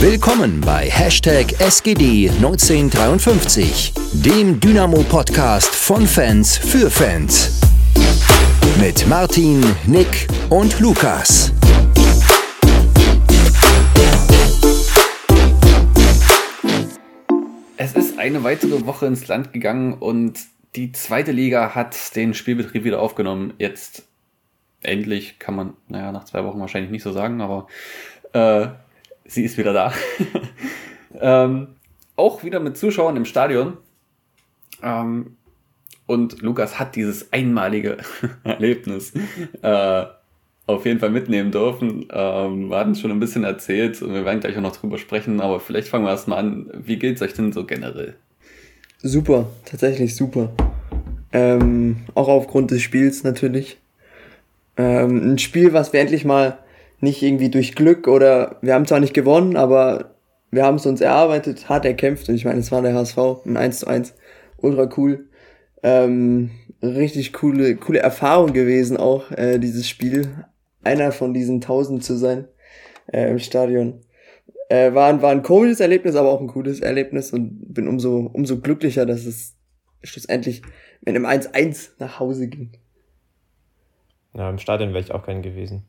Willkommen bei Hashtag SGD1953, dem Dynamo-Podcast von Fans für Fans. Mit Martin, Nick und Lukas. Es ist eine weitere Woche ins Land gegangen und die zweite Liga hat den Spielbetrieb wieder aufgenommen. Jetzt endlich kann man, naja, nach zwei Wochen wahrscheinlich nicht so sagen, aber äh, sie ist wieder da. ähm, auch wieder mit Zuschauern im Stadion. Ähm, und Lukas hat dieses einmalige Erlebnis äh, auf jeden Fall mitnehmen dürfen. Ähm, wir hatten es schon ein bisschen erzählt und wir werden gleich auch noch drüber sprechen, aber vielleicht fangen wir erstmal an. Wie geht es euch denn so generell? Super, tatsächlich super. Ähm, auch aufgrund des Spiels natürlich. Ähm, ein Spiel, was wir endlich mal nicht irgendwie durch Glück oder wir haben zwar nicht gewonnen, aber wir haben es uns erarbeitet, hart erkämpft. Und ich meine, es war der HSV, ein 1 zu 1. Ultra cool. Ähm, richtig coole, coole Erfahrung gewesen auch, äh, dieses Spiel. Einer von diesen tausend zu sein äh, im Stadion. Äh, war, ein, war ein komisches Erlebnis, aber auch ein cooles Erlebnis und bin umso, umso glücklicher, dass es schlussendlich mit einem 1-1 nach Hause ging. Ja, im Stadion wäre ich auch kein gewesen.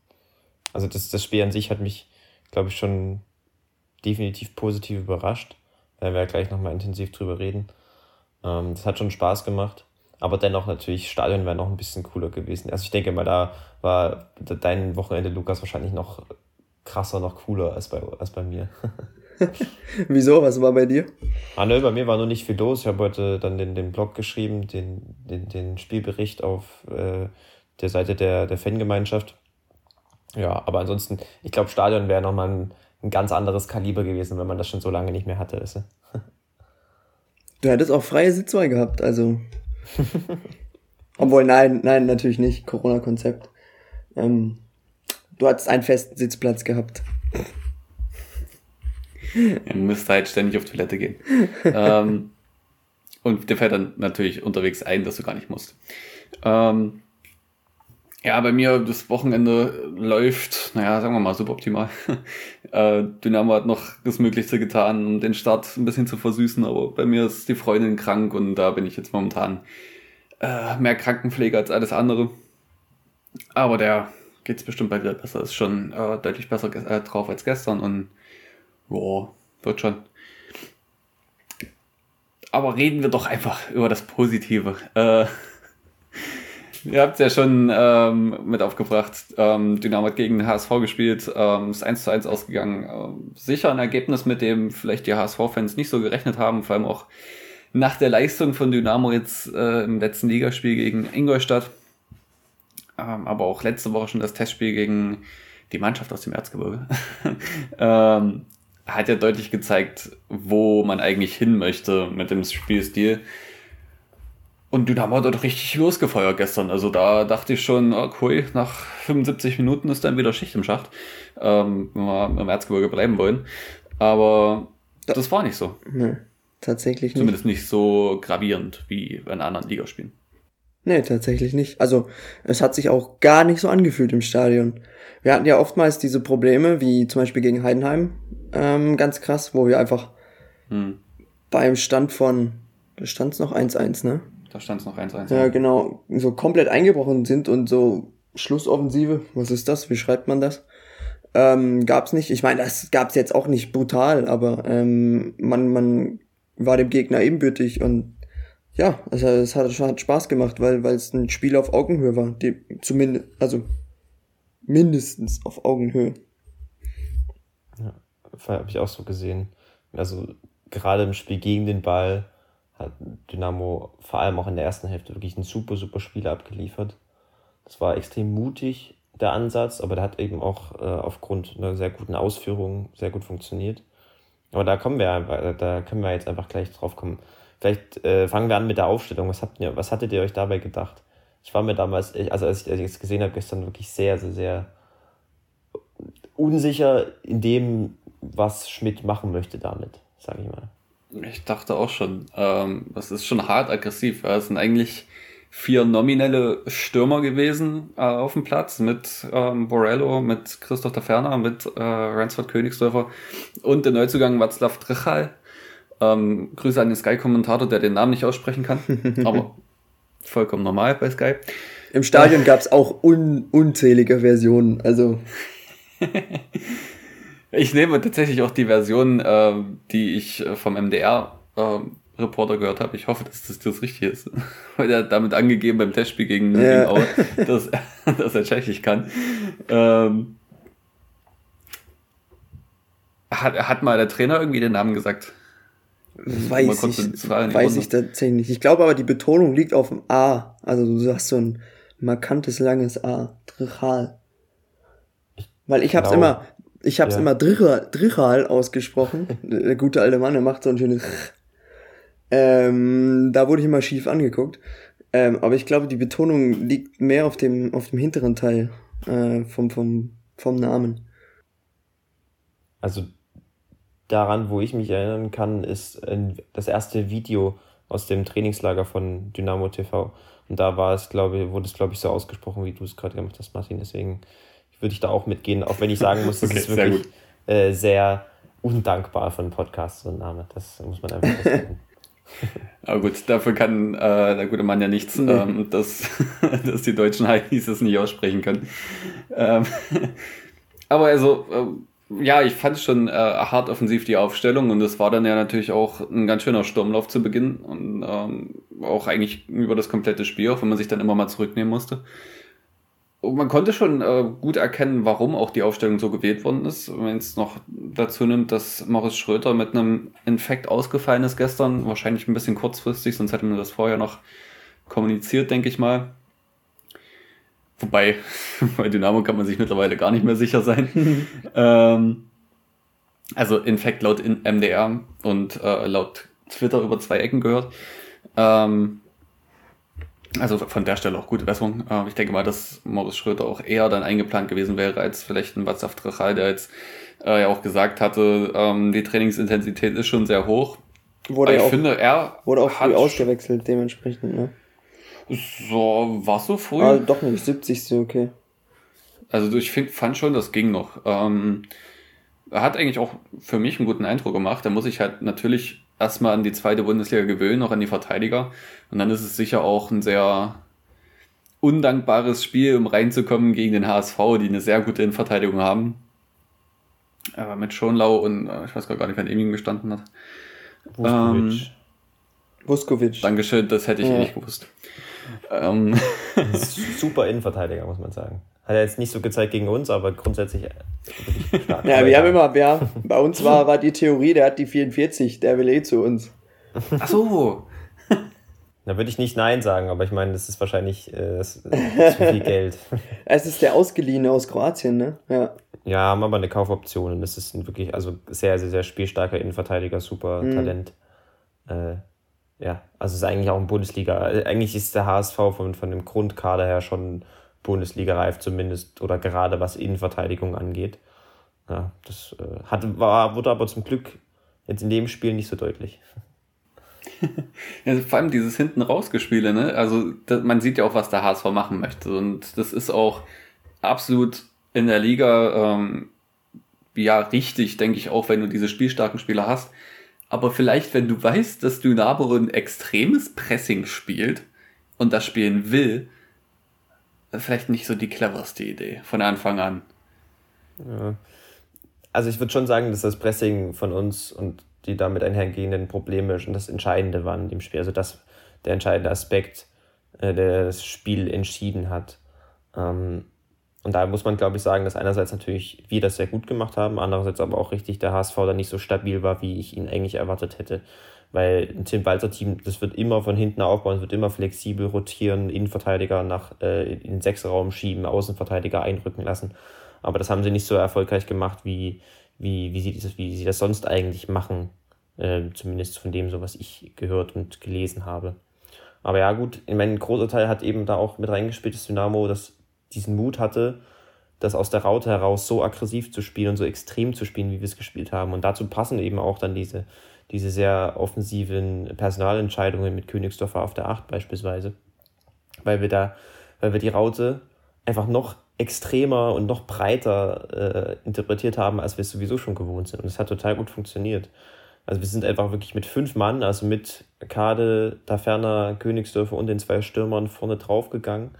Also das, das Spiel an sich hat mich, glaube ich, schon definitiv positiv überrascht. Da werden wir ja gleich nochmal intensiv drüber reden. Ähm, das hat schon Spaß gemacht. Aber dennoch natürlich, Stadion wäre noch ein bisschen cooler gewesen. Also ich denke mal, da war dein Wochenende, Lukas, wahrscheinlich noch krasser, noch cooler als bei, als bei mir. Wieso? Was war bei dir? Ah, nö, bei mir war nur nicht viel los. Ich habe heute dann den, den Blog geschrieben, den, den, den Spielbericht auf äh, der Seite der, der Fangemeinschaft. Ja, aber ansonsten, ich glaube, Stadion wäre nochmal ein, ein ganz anderes Kaliber gewesen, wenn man das schon so lange nicht mehr hatte. Weißt du? du hättest auch freie Sitzwahl gehabt, also. Obwohl, nein, nein, natürlich nicht. Corona-Konzept. Ähm, du hattest einen festen Sitzplatz gehabt. Er müsste halt ständig auf Toilette gehen. ähm, und der fällt dann natürlich unterwegs ein, dass du gar nicht musst. Ähm, ja, bei mir das Wochenende läuft, naja, sagen wir mal, suboptimal. äh, Dynamo hat noch das Möglichste getan, um den Start ein bisschen zu versüßen, aber bei mir ist die Freundin krank und da bin ich jetzt momentan äh, mehr Krankenpflege als alles andere. Aber der geht's bestimmt bald wieder besser, ist schon äh, deutlich besser äh, drauf als gestern und boah, wird schon. Aber reden wir doch einfach über das Positive. Äh, Ihr habt ja schon ähm, mit aufgebracht. Ähm, Dynamo hat gegen HSV gespielt, ähm, ist 1 zu 1 ausgegangen. Ähm, sicher ein Ergebnis, mit dem vielleicht die HSV-Fans nicht so gerechnet haben, vor allem auch nach der Leistung von Dynamo jetzt äh, im letzten Ligaspiel gegen Ingolstadt. Ähm, aber auch letzte Woche schon das Testspiel gegen die Mannschaft aus dem Erzgebirge. ähm, hat ja deutlich gezeigt, wo man eigentlich hin möchte mit dem Spielstil. Und Dynamo hat dort richtig losgefeuert gestern. Also da dachte ich schon, okay, nach 75 Minuten ist dann wieder Schicht im Schacht, ähm, wenn wir im Erzgebirge bleiben wollen. Aber das, das war nicht so. Nee, tatsächlich nicht. Zumindest nicht so gravierend wie in anderen Ligaspielen. Nee, tatsächlich nicht. Also es hat sich auch gar nicht so angefühlt im Stadion. Wir hatten ja oftmals diese Probleme, wie zum Beispiel gegen Heidenheim, ähm, ganz krass, wo wir einfach hm. beim Stand von, da stand es noch 1-1, ne? Da stand es noch 1-1. Ja, genau. So komplett eingebrochen sind und so Schlussoffensive, was ist das? Wie schreibt man das? Ähm, gab's nicht. Ich meine, das gab's jetzt auch nicht brutal, aber ähm, man, man war dem Gegner ebenbürtig und ja, also es hat, hat Spaß gemacht, weil weil es ein Spiel auf Augenhöhe war, die zumindest also mindestens auf Augenhöhe. Ja, habe ich auch so gesehen. Also gerade im Spiel gegen den Ball hat Dynamo vor allem auch in der ersten Hälfte wirklich ein super, super Spiel abgeliefert. Das war extrem mutig, der Ansatz, aber der hat eben auch äh, aufgrund einer sehr guten Ausführung sehr gut funktioniert. Aber da kommen wir, da können wir jetzt einfach gleich drauf kommen. Vielleicht äh, fangen wir an mit der Aufstellung. Was habt ihr, was hattet ihr euch dabei gedacht? Ich war mir damals, also als ich es gesehen habe, gestern wirklich sehr, sehr, sehr unsicher in dem, was Schmidt machen möchte damit, sage ich mal. Ich dachte auch schon, ähm, das ist schon hart aggressiv. Es sind eigentlich vier nominelle Stürmer gewesen äh, auf dem Platz mit ähm, Borello, mit Christoph Taferner, mit äh, Ransford Königsdörfer und der Neuzugang Václav Trichal. Ähm, Grüße an den Sky-Kommentator, der den Namen nicht aussprechen kann, aber vollkommen normal bei Sky. Im Stadion gab es auch un unzählige Versionen, also. ich nehme tatsächlich auch die Version, äh, die ich äh, vom MDR äh, Reporter gehört habe. Ich hoffe, dass das das Richtige ist. Weil er damit angegeben beim Testspiel gegen ja. auch, dass, dass er Tschechisch kann. Ähm, hat, hat mal der Trainer irgendwie den Namen gesagt? Weiß ich, weiß ich tatsächlich nicht. Ich glaube aber, die Betonung liegt auf dem A. Also du sagst so ein markantes, langes A. Drichal. Weil ich hab's genau. immer, ich hab's ja. immer Drichal, Drichal ausgesprochen. der gute alte Mann, der macht so ein schönes ähm, da wurde ich immer schief angeguckt. Ähm, aber ich glaube, die Betonung liegt mehr auf dem, auf dem hinteren Teil äh, vom, vom, vom Namen. Also daran, wo ich mich erinnern kann, ist das erste Video aus dem Trainingslager von Dynamo TV. Und da war es, glaube wurde es, glaube ich, so ausgesprochen, wie du es gerade gemacht hast, Martin. Deswegen würde ich da auch mitgehen, auch wenn ich sagen muss, das okay, ist wirklich sehr, äh, sehr undankbar von Podcast, so ein Name. Das muss man einfach sagen. Aber gut, dafür kann äh, der gute Mann ja nichts, nee. ähm, dass, dass die deutschen Heinis es nicht aussprechen können. Ähm, aber also, äh, ja, ich fand schon äh, hart offensiv die Aufstellung und es war dann ja natürlich auch ein ganz schöner Sturmlauf zu Beginn und ähm, auch eigentlich über das komplette Spiel, auch wenn man sich dann immer mal zurücknehmen musste. Und man konnte schon äh, gut erkennen, warum auch die Aufstellung so gewählt worden ist. Wenn es noch dazu nimmt, dass Morris Schröter mit einem Infekt ausgefallen ist gestern, wahrscheinlich ein bisschen kurzfristig, sonst hätte man das vorher noch kommuniziert, denke ich mal. Wobei, bei Dynamo kann man sich mittlerweile gar nicht mehr sicher sein. ähm, also Infekt laut MDR und äh, laut Twitter über zwei Ecken gehört. Ähm, also von der Stelle auch gute Besserung. Ähm, ich denke mal, dass Morris Schröter auch eher dann eingeplant gewesen wäre als vielleicht ein Václav Drachal, der jetzt äh, ja auch gesagt hatte, ähm, die Trainingsintensität ist schon sehr hoch. Wurde ich auch, finde, er wurde auch früh ausgewechselt dementsprechend, ne? So, war so früh? Ah, doch nicht, 70. okay. Also ich find, fand schon, das ging noch. Ähm, er hat eigentlich auch für mich einen guten Eindruck gemacht. Da muss ich halt natürlich erstmal an die zweite Bundesliga gewöhnen, auch an die Verteidiger. Und dann ist es sicher auch ein sehr undankbares Spiel, um reinzukommen gegen den HSV, die eine sehr gute Innenverteidigung haben. Aber mit Schonlau und äh, ich weiß gar nicht, wer neben ihm gestanden hat. Vuskovic. Ähm, Vuskovic. Dankeschön, das hätte ich ja. eh nicht gewusst. Ähm. Super Innenverteidiger, muss man sagen. Hat er jetzt nicht so gezeigt gegen uns, aber grundsätzlich wirklich stark. ja, wir haben immer, ja, bei uns war, war die Theorie, der hat die 44, der will eh zu uns. Ach so. Da würde ich nicht Nein sagen, aber ich meine, das ist wahrscheinlich äh, das, zu viel Geld. Es ist der Ausgeliehene aus Kroatien, ne? Ja. Ja, haben aber eine Kaufoption und das ist ein wirklich, also sehr, sehr, sehr spielstarker Innenverteidiger, super mhm. Talent. Äh, ja, also ist eigentlich auch ein Bundesliga. Eigentlich ist der HSV von, von dem Grundkader her schon Bundesliga reif zumindest oder gerade was Innenverteidigung angeht. Ja, das äh, hat, war, wurde aber zum Glück jetzt in dem Spiel nicht so deutlich. Ja, vor allem dieses hinten rausgespiele, ne? Also das, man sieht ja auch, was der HSV machen möchte. Und das ist auch absolut in der Liga ähm, ja richtig, denke ich auch, wenn du diese spielstarken Spieler hast. Aber vielleicht, wenn du weißt, dass Dynamo ein extremes Pressing spielt und das spielen will, vielleicht nicht so die cleverste Idee von Anfang an. Ja. Also ich würde schon sagen, dass das Pressing von uns und die damit einhergehenden Probleme schon das Entscheidende waren dem Spiel. Also das der entscheidende Aspekt, äh, der das Spiel entschieden hat. Ähm, und da muss man, glaube ich, sagen, dass einerseits natürlich wir das sehr gut gemacht haben, andererseits aber auch richtig der HSV da nicht so stabil war, wie ich ihn eigentlich erwartet hätte. Weil ein Tim Walter Team, das wird immer von hinten aufbauen, es wird immer flexibel rotieren, Innenverteidiger nach äh, in den Sechsraum schieben, Außenverteidiger einrücken lassen. Aber das haben sie nicht so erfolgreich gemacht, wie, wie, wie, sie, das, wie sie das sonst eigentlich machen. Äh, zumindest von dem, so was ich gehört und gelesen habe. Aber ja, gut, in meinem großer Teil hat eben da auch mit reingespielt, dass Dynamo das, diesen Mut hatte, das aus der Raute heraus so aggressiv zu spielen und so extrem zu spielen, wie wir es gespielt haben. Und dazu passen eben auch dann diese diese sehr offensiven Personalentscheidungen mit Königsdorfer auf der 8 beispielsweise. weil wir da, weil wir die Raute einfach noch extremer und noch breiter äh, interpretiert haben, als wir es sowieso schon gewohnt sind. Und es hat total gut funktioniert. Also wir sind einfach wirklich mit fünf Mann, also mit Kade, Taferner, Königsdörfer und den zwei Stürmern vorne draufgegangen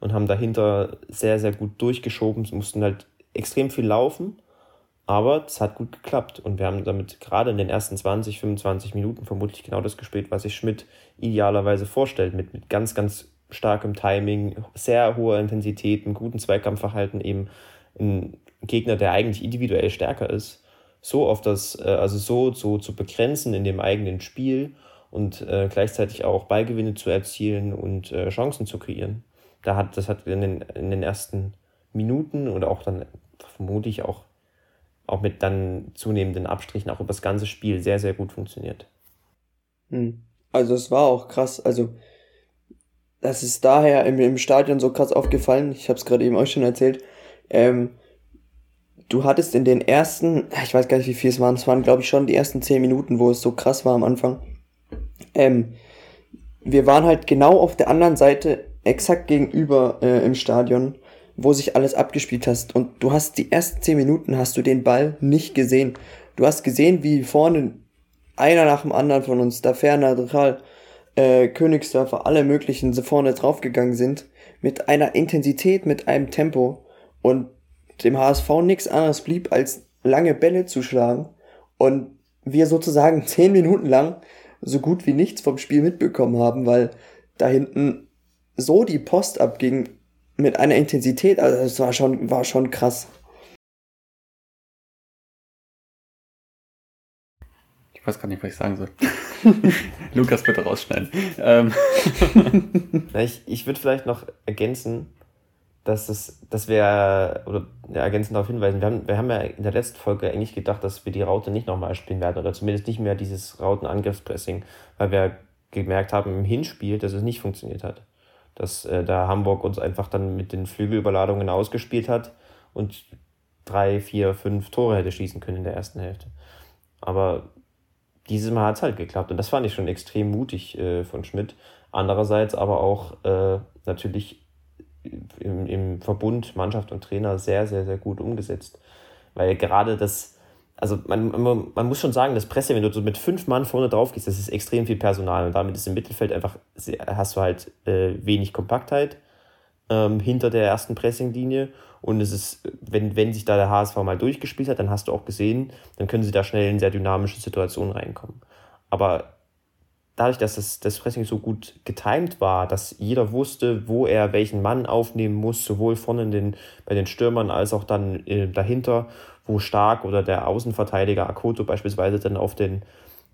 und haben dahinter sehr, sehr gut durchgeschoben. Sie mussten halt extrem viel laufen, aber es hat gut geklappt. Und wir haben damit gerade in den ersten 20, 25 Minuten vermutlich genau das gespielt, was sich Schmidt idealerweise vorstellt, mit, mit ganz, ganz starkem Timing, sehr hoher Intensität, einem guten Zweikampfverhalten, eben ein Gegner, der eigentlich individuell stärker ist, so auf das, äh, also so, so zu begrenzen in dem eigenen Spiel und äh, gleichzeitig auch Ballgewinne zu erzielen und äh, Chancen zu kreieren. Da hat, das hat in den, in den ersten Minuten oder auch dann vermutlich auch, auch mit dann zunehmenden Abstrichen auch über das ganze Spiel sehr, sehr gut funktioniert. Hm. Also es war auch krass. Also das ist daher im, im Stadion so krass aufgefallen. Ich habe es gerade eben euch schon erzählt. Ähm, du hattest in den ersten, ich weiß gar nicht, wie viel es waren, es waren, glaube ich, schon die ersten zehn Minuten, wo es so krass war am Anfang. Ähm, wir waren halt genau auf der anderen Seite, exakt gegenüber äh, im Stadion, wo sich alles abgespielt hast. Und du hast die ersten zehn Minuten hast du den Ball nicht gesehen. Du hast gesehen, wie vorne einer nach dem anderen von uns, da ferner, Dral, äh, Königsdörfer, alle möglichen so vorne draufgegangen sind, mit einer Intensität, mit einem Tempo und dem HSV nichts anderes blieb, als lange Bälle zu schlagen und wir sozusagen zehn Minuten lang so gut wie nichts vom Spiel mitbekommen haben, weil da hinten so die Post abging mit einer Intensität, also es war schon, war schon krass. Ich weiß gar nicht, was ich sagen soll. Lukas bitte rausschneiden. Ähm. ich ich würde vielleicht noch ergänzen, dass, es, dass wir, oder ja, ergänzend darauf hinweisen, wir haben, wir haben ja in der letzten Folge eigentlich gedacht, dass wir die Raute nicht nochmal spielen werden oder zumindest nicht mehr dieses Rautenangriffspressing, weil wir gemerkt haben im Hinspiel, dass es nicht funktioniert hat. Dass äh, da Hamburg uns einfach dann mit den Flügelüberladungen ausgespielt hat und drei, vier, fünf Tore hätte schießen können in der ersten Hälfte. Aber dieses Mal hat es halt geklappt und das fand ich schon extrem mutig äh, von Schmidt. Andererseits aber auch äh, natürlich im, im Verbund Mannschaft und Trainer sehr, sehr, sehr gut umgesetzt. Weil gerade das, also man, man, man muss schon sagen, das Presse, wenn du so mit fünf Mann vorne drauf gehst, das ist extrem viel Personal und damit ist im Mittelfeld einfach, hast du halt äh, wenig Kompaktheit ähm, hinter der ersten Pressinglinie und es ist, wenn, wenn sich da der HSV mal durchgespielt hat, dann hast du auch gesehen, dann können sie da schnell in sehr dynamische Situationen reinkommen. Aber dadurch, dass das, das Pressing so gut getimt war, dass jeder wusste, wo er welchen Mann aufnehmen muss, sowohl vorne den, bei den Stürmern als auch dann äh, dahinter, wo Stark oder der Außenverteidiger Akoto beispielsweise dann auf den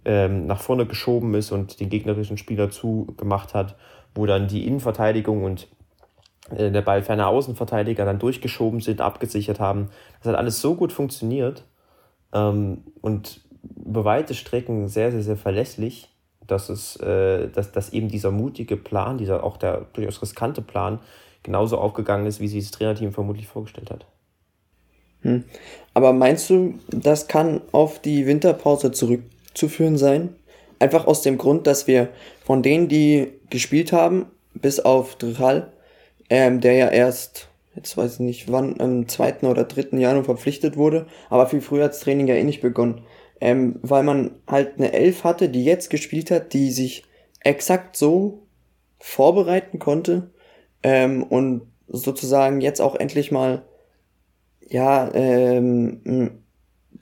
ähm, nach vorne geschoben ist und den gegnerischen Spieler zugemacht hat, wo dann die Innenverteidigung und äh, der ballferne Außenverteidiger dann durchgeschoben sind, abgesichert haben. Das hat alles so gut funktioniert ähm, und über weite Strecken sehr, sehr, sehr verlässlich, dass es, äh, dass, dass eben dieser mutige Plan, dieser auch der durchaus riskante Plan, genauso aufgegangen ist, wie sich das Trainerteam vermutlich vorgestellt hat. Hm. Aber meinst du, das kann auf die Winterpause zurückzuführen sein? Einfach aus dem Grund, dass wir von denen, die gespielt haben, bis auf Drichal, ähm, der ja erst, jetzt weiß ich nicht wann, am 2. oder 3. Januar verpflichtet wurde, aber viel früher hat das Training ja eh nicht begonnen ähm, weil man halt eine Elf hatte, die jetzt gespielt hat, die sich exakt so vorbereiten konnte ähm, und sozusagen jetzt auch endlich mal ja ähm,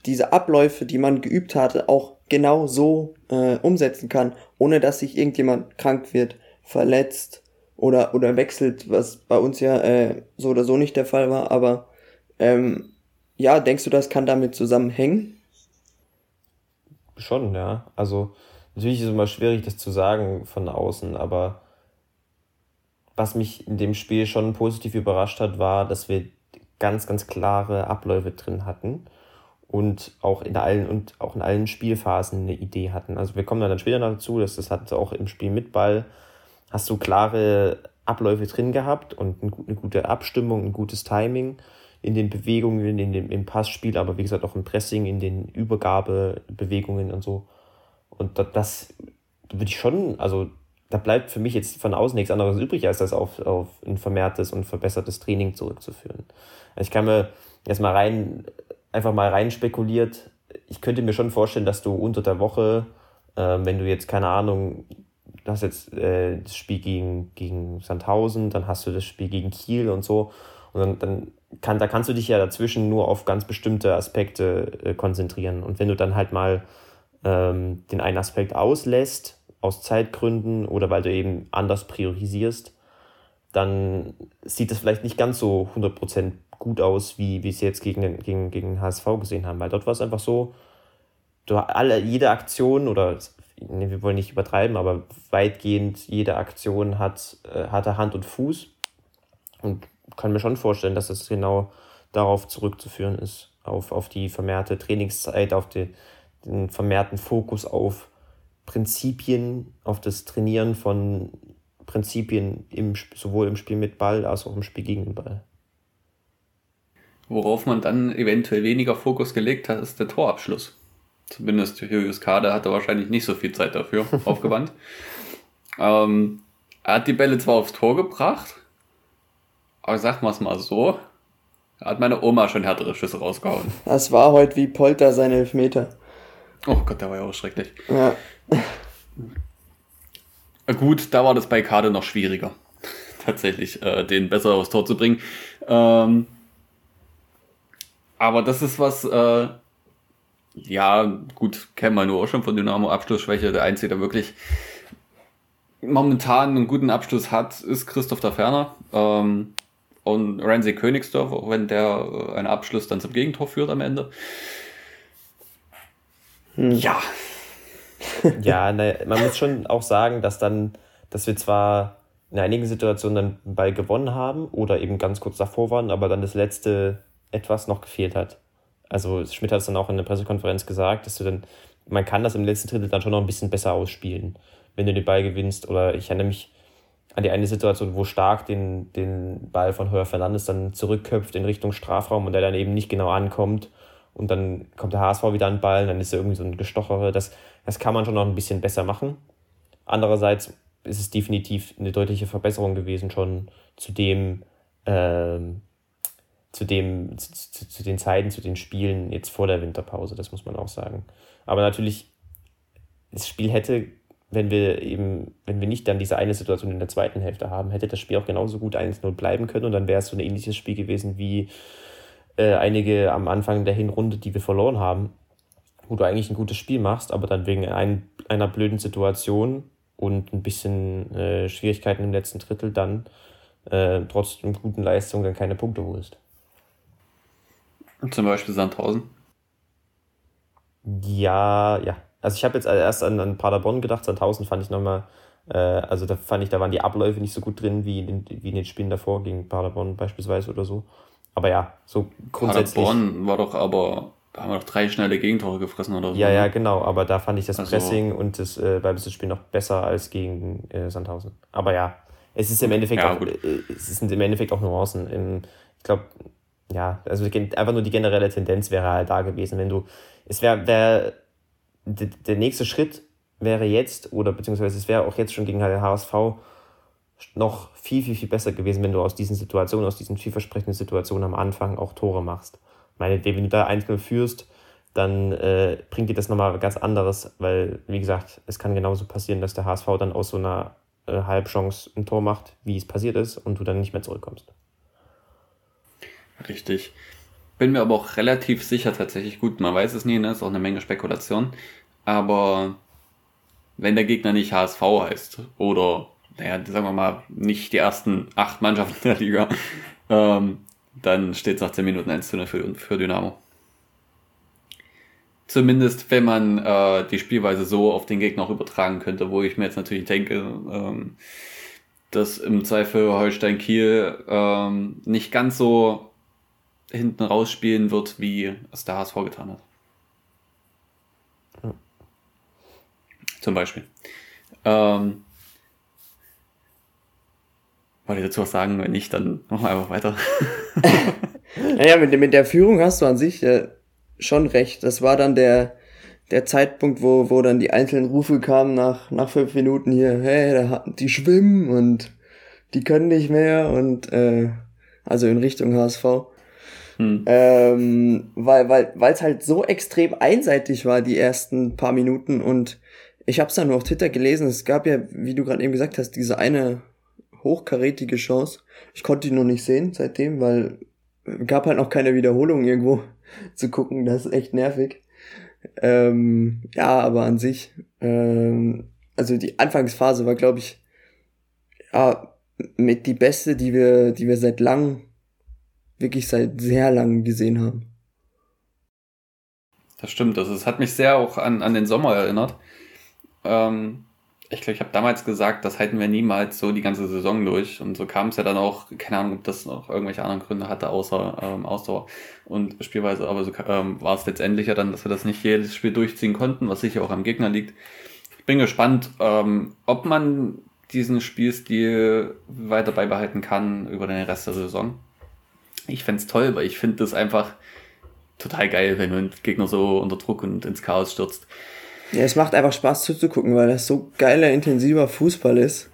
diese Abläufe, die man geübt hatte, auch genau so äh, umsetzen kann, ohne dass sich irgendjemand krank wird, verletzt oder oder wechselt, was bei uns ja äh, so oder so nicht der Fall war. Aber ähm, ja, denkst du, das kann damit zusammenhängen? Schon, ja. Also natürlich ist es immer schwierig, das zu sagen von außen, aber was mich in dem Spiel schon positiv überrascht hat, war, dass wir ganz, ganz klare Abläufe drin hatten und auch in allen und auch in allen Spielphasen eine Idee hatten. Also wir kommen dann später dazu, dass das hat auch im Spiel mit Ball hast du klare Abläufe drin gehabt und eine gute Abstimmung, ein gutes Timing in den Bewegungen, in dem, im Passspiel, aber wie gesagt auch im Pressing, in den Übergabebewegungen und so. Und das, das würde ich schon, also da bleibt für mich jetzt von außen nichts anderes übrig, als das auf, auf ein vermehrtes und verbessertes Training zurückzuführen. Ich kann mir jetzt mal rein, einfach mal rein spekuliert, ich könnte mir schon vorstellen, dass du unter der Woche, äh, wenn du jetzt, keine Ahnung, du hast jetzt äh, das Spiel gegen, gegen Sandhausen, dann hast du das Spiel gegen Kiel und so, und dann, dann kann, da kannst du dich ja dazwischen nur auf ganz bestimmte Aspekte äh, konzentrieren. Und wenn du dann halt mal ähm, den einen Aspekt auslässt, aus Zeitgründen oder weil du eben anders priorisierst, dann sieht das vielleicht nicht ganz so 100% gut aus, wie wir es jetzt gegen den, gegen, gegen HSV gesehen haben. Weil dort war es einfach so, du alle, jede Aktion oder nee, wir wollen nicht übertreiben, aber weitgehend jede Aktion hat, äh, hatte Hand und Fuß. Und kann mir schon vorstellen, dass es genau darauf zurückzuführen ist, auf, auf die vermehrte Trainingszeit, auf die, den vermehrten Fokus auf Prinzipien, auf das Trainieren von Prinzipien im, sowohl im Spiel mit Ball als auch im Spiel gegen den Ball. Worauf man dann eventuell weniger Fokus gelegt hat, ist der Torabschluss. Zumindest Julius Kade hatte wahrscheinlich nicht so viel Zeit dafür aufgewandt. Ähm, er hat die Bälle zwar aufs Tor gebracht, aber sag mal es mal so, hat meine Oma schon härtere Schüsse rausgehauen. Das war heute wie Polter seine Elfmeter. Oh Gott, der war ja auch schrecklich. Ja. Gut, da war das bei Kade noch schwieriger. Tatsächlich, äh, den besser aufs Tor zu bringen. Ähm, aber das ist was, äh, ja, gut, kennen wir nur auch schon von Dynamo Abschlussschwäche. Der Einzige, der wirklich momentan einen guten Abschluss hat, ist Christoph der Ferner. Ähm, und Ramsey Königsdorf, auch wenn der äh, einen Abschluss dann zum Gegentor führt am Ende. Hm. Ja. ja, ne, man muss schon auch sagen, dass dann, dass wir zwar in einigen Situationen dann einen Ball gewonnen haben oder eben ganz kurz davor waren, aber dann das letzte etwas noch gefehlt hat. Also Schmidt hat es dann auch in der Pressekonferenz gesagt, dass du dann, man kann das im letzten Drittel dann schon noch ein bisschen besser ausspielen, wenn du den Ball gewinnst. Oder ich erinnere mich an die eine Situation, wo Stark den, den Ball von Heuer Fernandes dann zurückköpft in Richtung Strafraum und der dann eben nicht genau ankommt. Und dann kommt der HSV wieder an den Ball, dann ist er irgendwie so ein Gestochere. Das, das kann man schon noch ein bisschen besser machen. Andererseits ist es definitiv eine deutliche Verbesserung gewesen, schon zu dem, ähm, zu, dem zu, zu, den Zeiten, zu den Spielen jetzt vor der Winterpause, das muss man auch sagen. Aber natürlich, das Spiel hätte wenn wir eben, wenn wir nicht dann diese eine Situation in der zweiten Hälfte haben, hätte das Spiel auch genauso gut 1-0 bleiben können und dann wäre es so ein ähnliches Spiel gewesen wie äh, einige am Anfang der Hinrunde, die wir verloren haben, wo du eigentlich ein gutes Spiel machst, aber dann wegen ein, einer blöden Situation und ein bisschen äh, Schwierigkeiten im letzten Drittel dann äh, trotz guten Leistung dann keine Punkte holst. Zum Beispiel Sandhausen? Ja, ja, also ich habe jetzt erst an, an Paderborn gedacht, Sandhausen fand ich nochmal, äh, also da fand ich, da waren die Abläufe nicht so gut drin wie in, den, wie in den Spielen davor, gegen Paderborn beispielsweise oder so. Aber ja, so grundsätzlich. Paderborn war doch aber, da haben wir doch drei schnelle Gegentore gefressen oder so. Ja, ja, ne? genau, aber da fand ich das also, Pressing und das äh, Ballbesitzspiel noch besser als gegen äh, Sandhausen. Aber ja, es ist im Endeffekt ja, auch, äh, es sind im Endeffekt auch Nuancen. Im, ich glaube, ja, also einfach nur die generelle Tendenz wäre halt da gewesen, wenn du, es wäre wär der nächste Schritt wäre jetzt, oder beziehungsweise es wäre auch jetzt schon gegen den HSV noch viel, viel, viel besser gewesen, wenn du aus diesen Situationen, aus diesen vielversprechenden Situationen am Anfang auch Tore machst. Ich meine, wenn du da 1-0 führst, dann äh, bringt dir das nochmal ganz anderes, weil, wie gesagt, es kann genauso passieren, dass der HSV dann aus so einer äh, Halbchance ein Tor macht, wie es passiert ist, und du dann nicht mehr zurückkommst. Richtig. Bin mir aber auch relativ sicher tatsächlich, gut, man weiß es nie, ne? ist auch eine Menge Spekulation, aber wenn der Gegner nicht HSV heißt oder, naja, sagen wir mal, nicht die ersten acht Mannschaften der Liga, ähm, dann steht es nach 10 Minuten 1 zu 0 für, für Dynamo. Zumindest, wenn man äh, die Spielweise so auf den Gegner auch übertragen könnte, wo ich mir jetzt natürlich denke, ähm, dass im Zweifel Holstein Kiel ähm, nicht ganz so hinten rausspielen wird, wie es der HSV getan hat. Ja. Zum Beispiel. Ähm, wollte ich dazu was sagen? Wenn nicht, dann machen wir einfach weiter. naja, mit, mit der Führung hast du an sich äh, schon recht. Das war dann der der Zeitpunkt, wo, wo dann die einzelnen Rufe kamen nach, nach fünf Minuten hier, hey, die schwimmen und die können nicht mehr und äh, also in Richtung HSV. Hm. Ähm, weil weil weil es halt so extrem einseitig war die ersten paar Minuten und ich habe es dann nur auf Twitter gelesen. Es gab ja, wie du gerade eben gesagt hast, diese eine hochkarätige Chance. Ich konnte die noch nicht sehen seitdem, weil gab halt noch keine Wiederholung irgendwo zu gucken. Das ist echt nervig. Ähm, ja, aber an sich, ähm, also die Anfangsphase war, glaube ich, ja, mit die beste, die wir, die wir seit langem, wirklich seit sehr langem gesehen haben. Das stimmt, also es hat mich sehr auch an, an den Sommer erinnert. Ähm, ich glaube, ich habe damals gesagt, das halten wir niemals so die ganze Saison durch. Und so kam es ja dann auch, keine Ahnung, ob das noch irgendwelche anderen Gründe hatte, außer ähm, Ausdauer und Spielweise. Aber so ähm, war es letztendlich ja dann, dass wir das nicht jedes Spiel durchziehen konnten, was sicher auch am Gegner liegt. Ich bin gespannt, ähm, ob man diesen Spielstil weiter beibehalten kann über den Rest der Saison. Ich fände toll, weil ich finde das einfach total geil, wenn man Gegner so unter Druck und ins Chaos stürzt. Ja, es macht einfach Spaß zuzugucken, weil das so geiler, intensiver Fußball ist.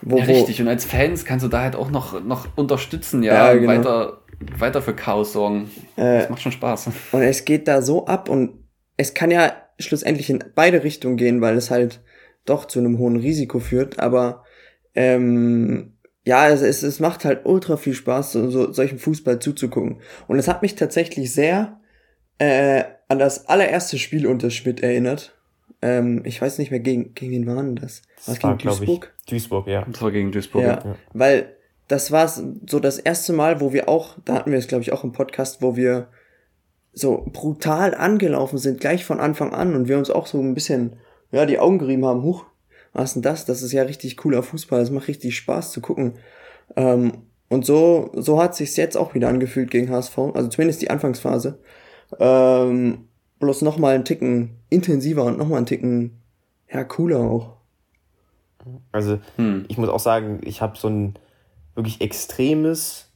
Wo, ja, richtig, und als Fans kannst du da halt auch noch, noch unterstützen, ja, ja genau. weiter, weiter für Chaos sorgen. Äh, das macht schon Spaß. Und es geht da so ab und es kann ja schlussendlich in beide Richtungen gehen, weil es halt doch zu einem hohen Risiko führt, aber ähm, ja, es, es, es macht halt ultra viel Spaß, so, so solchen Fußball zuzugucken. Und es hat mich tatsächlich sehr äh, an das allererste Spiel unter Schmidt erinnert. Ähm, ich weiß nicht mehr, gegen, gegen wen waren das? War das gegen Duisburg? Ich, Duisburg, ja. Das war gegen Duisburg. Ja, ja. weil das war so das erste Mal, wo wir auch, da hatten wir es glaube ich auch im Podcast, wo wir so brutal angelaufen sind, gleich von Anfang an und wir uns auch so ein bisschen, ja, die Augen gerieben haben, huch, was ist denn das? Das ist ja richtig cooler Fußball, das macht richtig Spaß zu gucken. Ähm, und so, so hat sich's jetzt auch wieder angefühlt gegen HSV, also zumindest die Anfangsphase. Ähm, bloß noch mal einen Ticken intensiver und noch mal einen Ticken ja cooler auch. Also hm. ich muss auch sagen, ich habe so ein wirklich extremes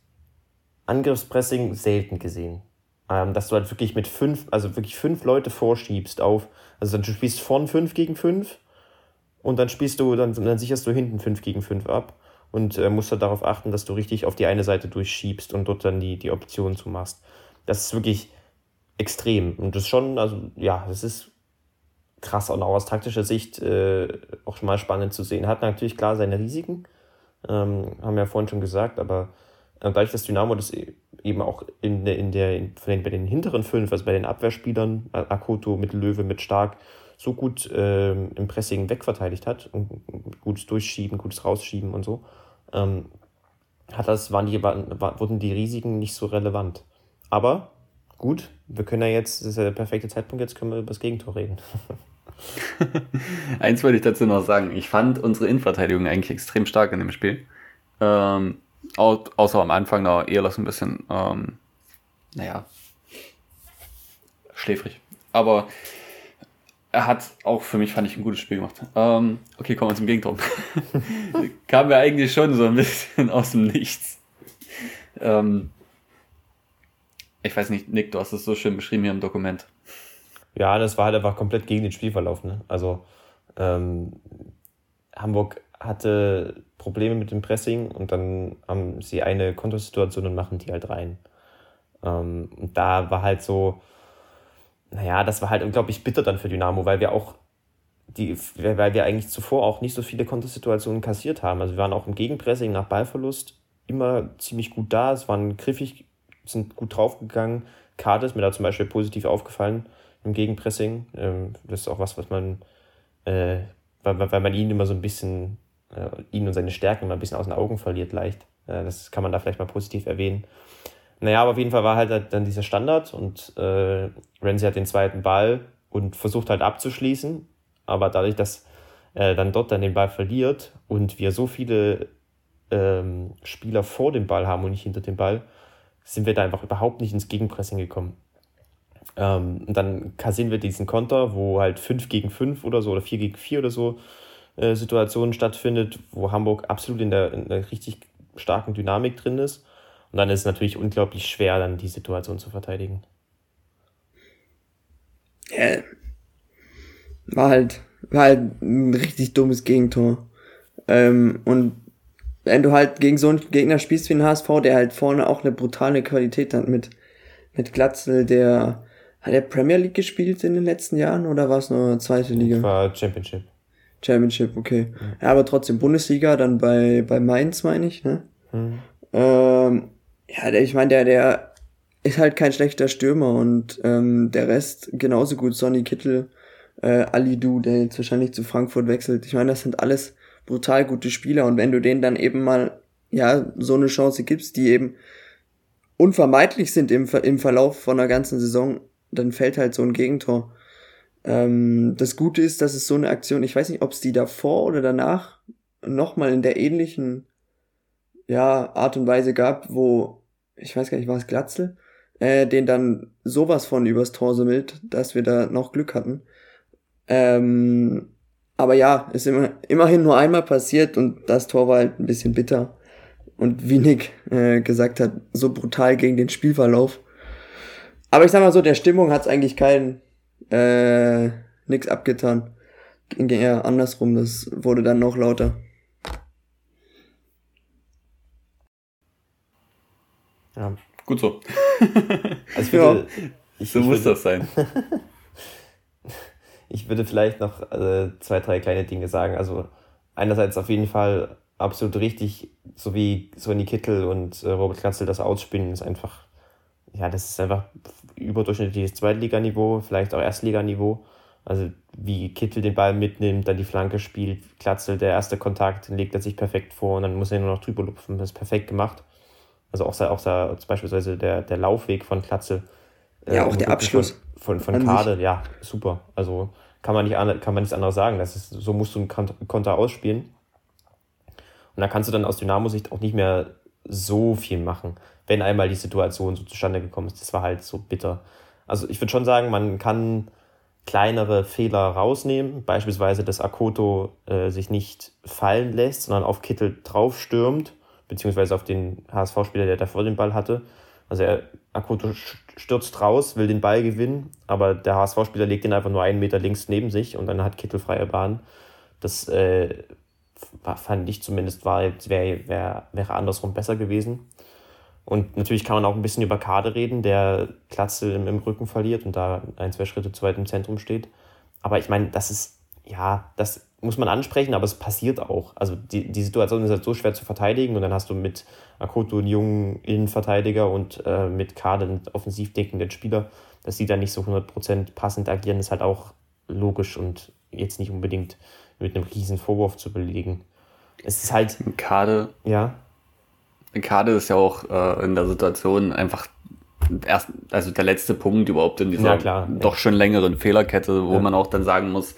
Angriffspressing selten gesehen. Ähm, dass du halt wirklich mit fünf, also wirklich fünf Leute vorschiebst auf, also dann du spielst vorn fünf gegen fünf und dann spielst du, dann, dann sicherst du hinten fünf gegen fünf ab und äh, musst halt darauf achten, dass du richtig auf die eine Seite durchschiebst und dort dann die, die Option zu machst. Das ist wirklich, extrem. Und das ist schon, also ja, das ist krass und auch aus taktischer Sicht äh, auch schon mal spannend zu sehen. Hat natürlich klar seine Risiken, ähm, haben wir ja vorhin schon gesagt, aber äh, dadurch, dass Dynamo das e-, eben auch in in der, in, bei den hinteren fünf, also bei den Abwehrspielern, Akoto mit Löwe, mit Stark, so gut ähm, im Pressing wegverteidigt hat und gutes Durchschieben, gutes Rausschieben und so, ähm, hat das, waren die, war, wurden die Risiken nicht so relevant. Aber gut, wir können ja jetzt, das ist ja der perfekte Zeitpunkt, jetzt können wir über das Gegentor reden. Eins wollte ich dazu noch sagen. Ich fand unsere Innenverteidigung eigentlich extrem stark in dem Spiel. Ähm, außer am Anfang da eher so ein bisschen, ähm, naja, schläfrig. Aber er hat auch für mich, fand ich, ein gutes Spiel gemacht. Ähm, okay, kommen wir zum Gegentor. Kam mir eigentlich schon so ein bisschen aus dem Nichts. Ähm, ich weiß nicht, Nick, du hast es so schön beschrieben hier im Dokument. Ja, das war halt einfach komplett gegen den Spielverlauf. Ne? Also ähm, Hamburg hatte Probleme mit dem Pressing und dann haben sie eine Kontosituation und machen die halt rein. Ähm, und da war halt so, naja, das war halt unglaublich bitter dann für Dynamo, weil wir auch die, weil wir eigentlich zuvor auch nicht so viele Kontosituationen kassiert haben. Also wir waren auch im Gegenpressing nach Ballverlust immer ziemlich gut da. Es waren griffig sind gut draufgegangen. Karte ist mir da zum Beispiel positiv aufgefallen im Gegenpressing. Ähm, das ist auch was, was man, äh, weil, weil man ihn immer so ein bisschen, äh, ihn und seine Stärken immer ein bisschen aus den Augen verliert leicht. Äh, das kann man da vielleicht mal positiv erwähnen. Naja, aber auf jeden Fall war halt dann dieser Standard und äh, Renzi hat den zweiten Ball und versucht halt abzuschließen. Aber dadurch, dass er dann dort dann den Ball verliert und wir so viele ähm, Spieler vor dem Ball haben und nicht hinter dem Ball, sind wir da einfach überhaupt nicht ins Gegenpressing gekommen. Ähm, und dann kassieren wir diesen Konter, wo halt 5 gegen 5 oder so oder 4 gegen 4 oder so äh, Situationen stattfindet, wo Hamburg absolut in der, in der richtig starken Dynamik drin ist. Und dann ist es natürlich unglaublich schwer, dann die Situation zu verteidigen. Äh, war halt, war halt ein richtig dummes Gegentor. Ähm, und wenn du halt gegen so einen Gegner spielst wie ein HSV, der halt vorne auch eine brutale Qualität hat mit, mit Glatzel, der hat der Premier League gespielt in den letzten Jahren oder war es nur zweite Liga? War Championship. Championship, okay. Ja, aber trotzdem Bundesliga, dann bei, bei Mainz, meine ich, ne? Mhm. Ähm, ja, der, ich meine, der, der ist halt kein schlechter Stürmer und ähm, der Rest genauso gut. Sonny Kittel, äh, Ali Du, der jetzt wahrscheinlich zu Frankfurt wechselt. Ich meine, das sind alles brutal gute Spieler und wenn du denen dann eben mal ja so eine Chance gibst, die eben unvermeidlich sind im, im Verlauf von der ganzen Saison, dann fällt halt so ein Gegentor. Ähm, das Gute ist, dass es so eine Aktion, ich weiß nicht, ob es die davor oder danach nochmal in der ähnlichen ja, Art und Weise gab, wo, ich weiß gar nicht, war es Glatzel, äh, den dann sowas von übers Tor simmelt, dass wir da noch Glück hatten. Ähm, aber ja, ist immer, immerhin nur einmal passiert und das Tor war halt ein bisschen bitter. Und wie Nick äh, gesagt hat, so brutal gegen den Spielverlauf. Aber ich sag mal so, der Stimmung hat's eigentlich keinen äh, nix abgetan. Ging eher andersrum, das wurde dann noch lauter. Ja. Gut so. also ich würde, ja. ich, so ich muss würde, das sein. ich würde vielleicht noch äh, zwei, drei kleine Dinge sagen. Also einerseits auf jeden Fall absolut richtig, so wie Sonny Kittel und äh, Robert Kratzel das ausspielen, ist einfach, ja, das ist einfach überdurchschnittliches Zweitliganiveau, vielleicht auch Erstliganiveau. Also wie Kittel den Ball mitnimmt, dann die Flanke spielt, Klatzel der erste Kontakt, legt er sich perfekt vor und dann muss er nur noch drüber lupfen. Das ist perfekt gemacht. Also auch, auch da, beispielsweise der, der Laufweg von Klatzel. Äh, ja, auch der Abschluss. Von, von, von Kade, ja, super. Also kann man, nicht, kann man nichts anderes sagen. Das ist, so musst du einen Konter ausspielen. Und da kannst du dann aus Dynamo-Sicht auch nicht mehr so viel machen, wenn einmal die Situation so zustande gekommen ist. Das war halt so bitter. Also ich würde schon sagen, man kann kleinere Fehler rausnehmen, beispielsweise, dass Akoto äh, sich nicht fallen lässt, sondern auf Kittel draufstürmt, beziehungsweise auf den HSV-Spieler, der davor den Ball hatte. Also er, Akoto stürzt raus, will den Ball gewinnen, aber der HSV-Spieler legt ihn einfach nur einen Meter links neben sich und dann hat Kittel freie Bahn. Das äh, fand ich zumindest, wäre wär, wäre andersrum besser gewesen. Und natürlich kann man auch ein bisschen über Kade reden, der Klatzel im, im Rücken verliert und da ein, zwei Schritte zu weit im Zentrum steht. Aber ich meine, das ist, ja, das muss man ansprechen, aber es passiert auch. Also die, die Situation ist halt so schwer zu verteidigen und dann hast du mit Akoto einen jungen Innenverteidiger und äh, mit Kade einen offensiv deckenden Spieler, dass die dann nicht so 100% passend agieren, ist halt auch logisch und jetzt nicht unbedingt mit einem riesen Vorwurf zu belegen. Es ist halt. Kade. Ja. Kade ist ja auch äh, in der Situation einfach erst, also der letzte Punkt überhaupt in dieser ja, doch ja. schon längeren Fehlerkette, wo ja. man auch dann sagen muss,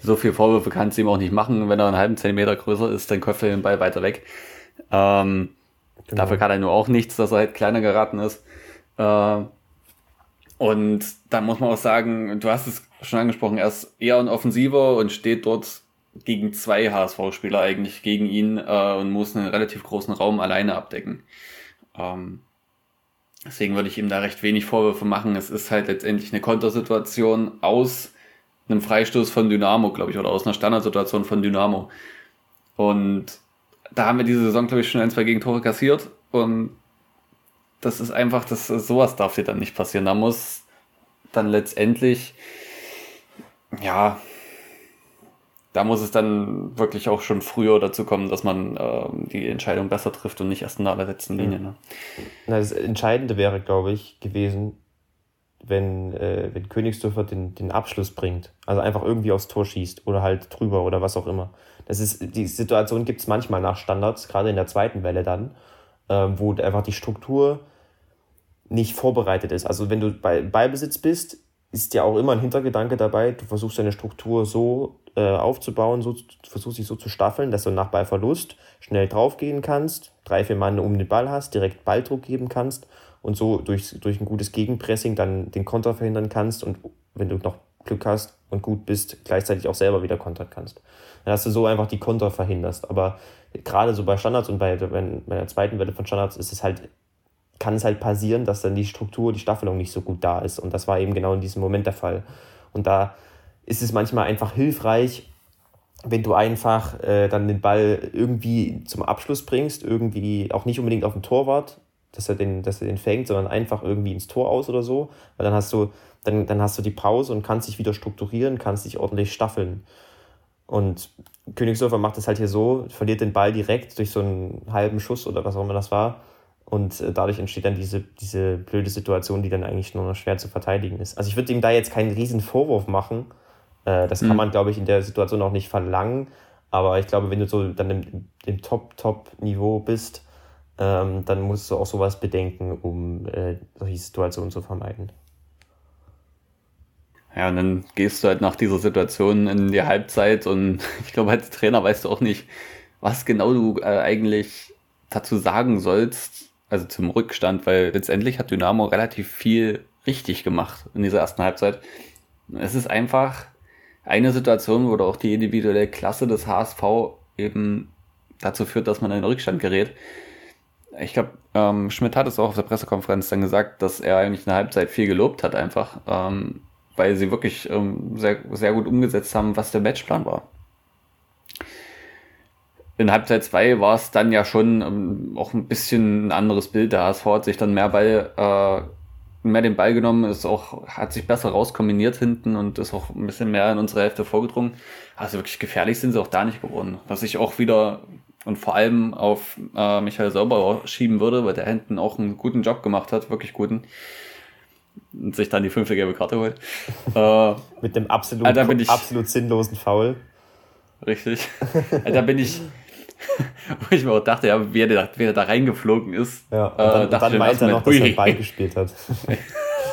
so viel Vorwürfe kannst du ihm auch nicht machen. Wenn er einen halben Zentimeter größer ist, dann köpft er den Ball weiter weg. Ähm, genau. Dafür kann er nur auch nichts, dass er halt kleiner geraten ist. Äh, und da muss man auch sagen, du hast es schon angesprochen, er ist eher ein Offensiver und steht dort gegen zwei HSV-Spieler eigentlich gegen ihn äh, und muss einen relativ großen Raum alleine abdecken. Ähm, deswegen würde ich ihm da recht wenig Vorwürfe machen. Es ist halt letztendlich eine Kontersituation aus einem Freistoß von Dynamo, glaube ich, oder aus einer Standardsituation von Dynamo. Und da haben wir diese Saison, glaube ich, schon ein, zwei Gegentore kassiert. Und das ist einfach, das, sowas darf dir dann nicht passieren. Da muss dann letztendlich, ja, da muss es dann wirklich auch schon früher dazu kommen, dass man äh, die Entscheidung besser trifft und nicht erst in der allerletzten Linie. Ne? Das Entscheidende wäre, glaube ich, gewesen, wenn, äh, wenn Königsdörfer den, den Abschluss bringt. Also einfach irgendwie aufs Tor schießt oder halt drüber oder was auch immer. Das ist, die Situation gibt es manchmal nach Standards, gerade in der zweiten Welle dann, äh, wo einfach die Struktur nicht vorbereitet ist. Also wenn du bei Ballbesitz bist, ist ja auch immer ein Hintergedanke dabei, du versuchst deine Struktur so äh, aufzubauen, so, versuchst dich so zu staffeln, dass du nach Ballverlust schnell draufgehen kannst, drei, vier Mann um den Ball hast, direkt Balldruck geben kannst und so durch, durch ein gutes Gegenpressing dann den Konter verhindern kannst und wenn du noch Glück hast und gut bist, gleichzeitig auch selber wieder kontern kannst. Dann hast du so einfach die Konter verhinderst. Aber gerade so bei Standards und bei, bei der zweiten Welle von Standards ist es halt, kann es halt passieren, dass dann die Struktur, die Staffelung nicht so gut da ist. Und das war eben genau in diesem Moment der Fall. Und da ist es manchmal einfach hilfreich, wenn du einfach äh, dann den Ball irgendwie zum Abschluss bringst, irgendwie auch nicht unbedingt auf den Torwart, dass er den, dass er den fängt, sondern einfach irgendwie ins Tor aus oder so. Weil dann hast du, dann, dann hast du die Pause und kannst dich wieder strukturieren, kannst dich ordentlich staffeln. Und Königsdorfer macht es halt hier so, verliert den Ball direkt durch so einen halben Schuss oder was auch immer das war. Und äh, dadurch entsteht dann diese, diese blöde Situation, die dann eigentlich nur noch schwer zu verteidigen ist. Also ich würde ihm da jetzt keinen riesen Vorwurf machen. Äh, das kann mhm. man, glaube ich, in der Situation auch nicht verlangen. Aber ich glaube, wenn du so dann im, im Top-Top-Niveau bist, ähm, dann musst du auch sowas bedenken, um äh, solche Situationen zu vermeiden. Ja, und dann gehst du halt nach dieser Situation in die Halbzeit und ich glaube, als Trainer weißt du auch nicht, was genau du äh, eigentlich dazu sagen sollst, also zum Rückstand, weil letztendlich hat Dynamo relativ viel richtig gemacht in dieser ersten Halbzeit. Es ist einfach eine Situation, wo auch die individuelle Klasse des HSV eben dazu führt, dass man in den Rückstand gerät. Ich glaube, ähm, Schmidt hat es auch auf der Pressekonferenz dann gesagt, dass er eigentlich in der Halbzeit viel gelobt hat, einfach, ähm, weil sie wirklich ähm, sehr, sehr gut umgesetzt haben, was der Matchplan war in Halbzeit 2 war es dann ja schon ähm, auch ein bisschen ein anderes Bild. Der HSV hat sich dann mehr Ball, äh, mehr den Ball genommen, ist auch, hat sich besser rauskombiniert hinten und ist auch ein bisschen mehr in unsere Hälfte vorgedrungen. Also wirklich gefährlich sind sie auch da nicht geworden. Was ich auch wieder und vor allem auf äh, Michael Sauber schieben würde, weil der hinten auch einen guten Job gemacht hat, wirklich guten. Und sich dann die fünfte gelbe Karte holt. Äh, Mit dem absolut, also ich, absolut sinnlosen Foul. Richtig. da bin ich, Wo ich mir auch dachte, ja, wie er da, wie er da reingeflogen ist. Ja, und dann, äh, dann meint er noch, dass er Ball gespielt hat.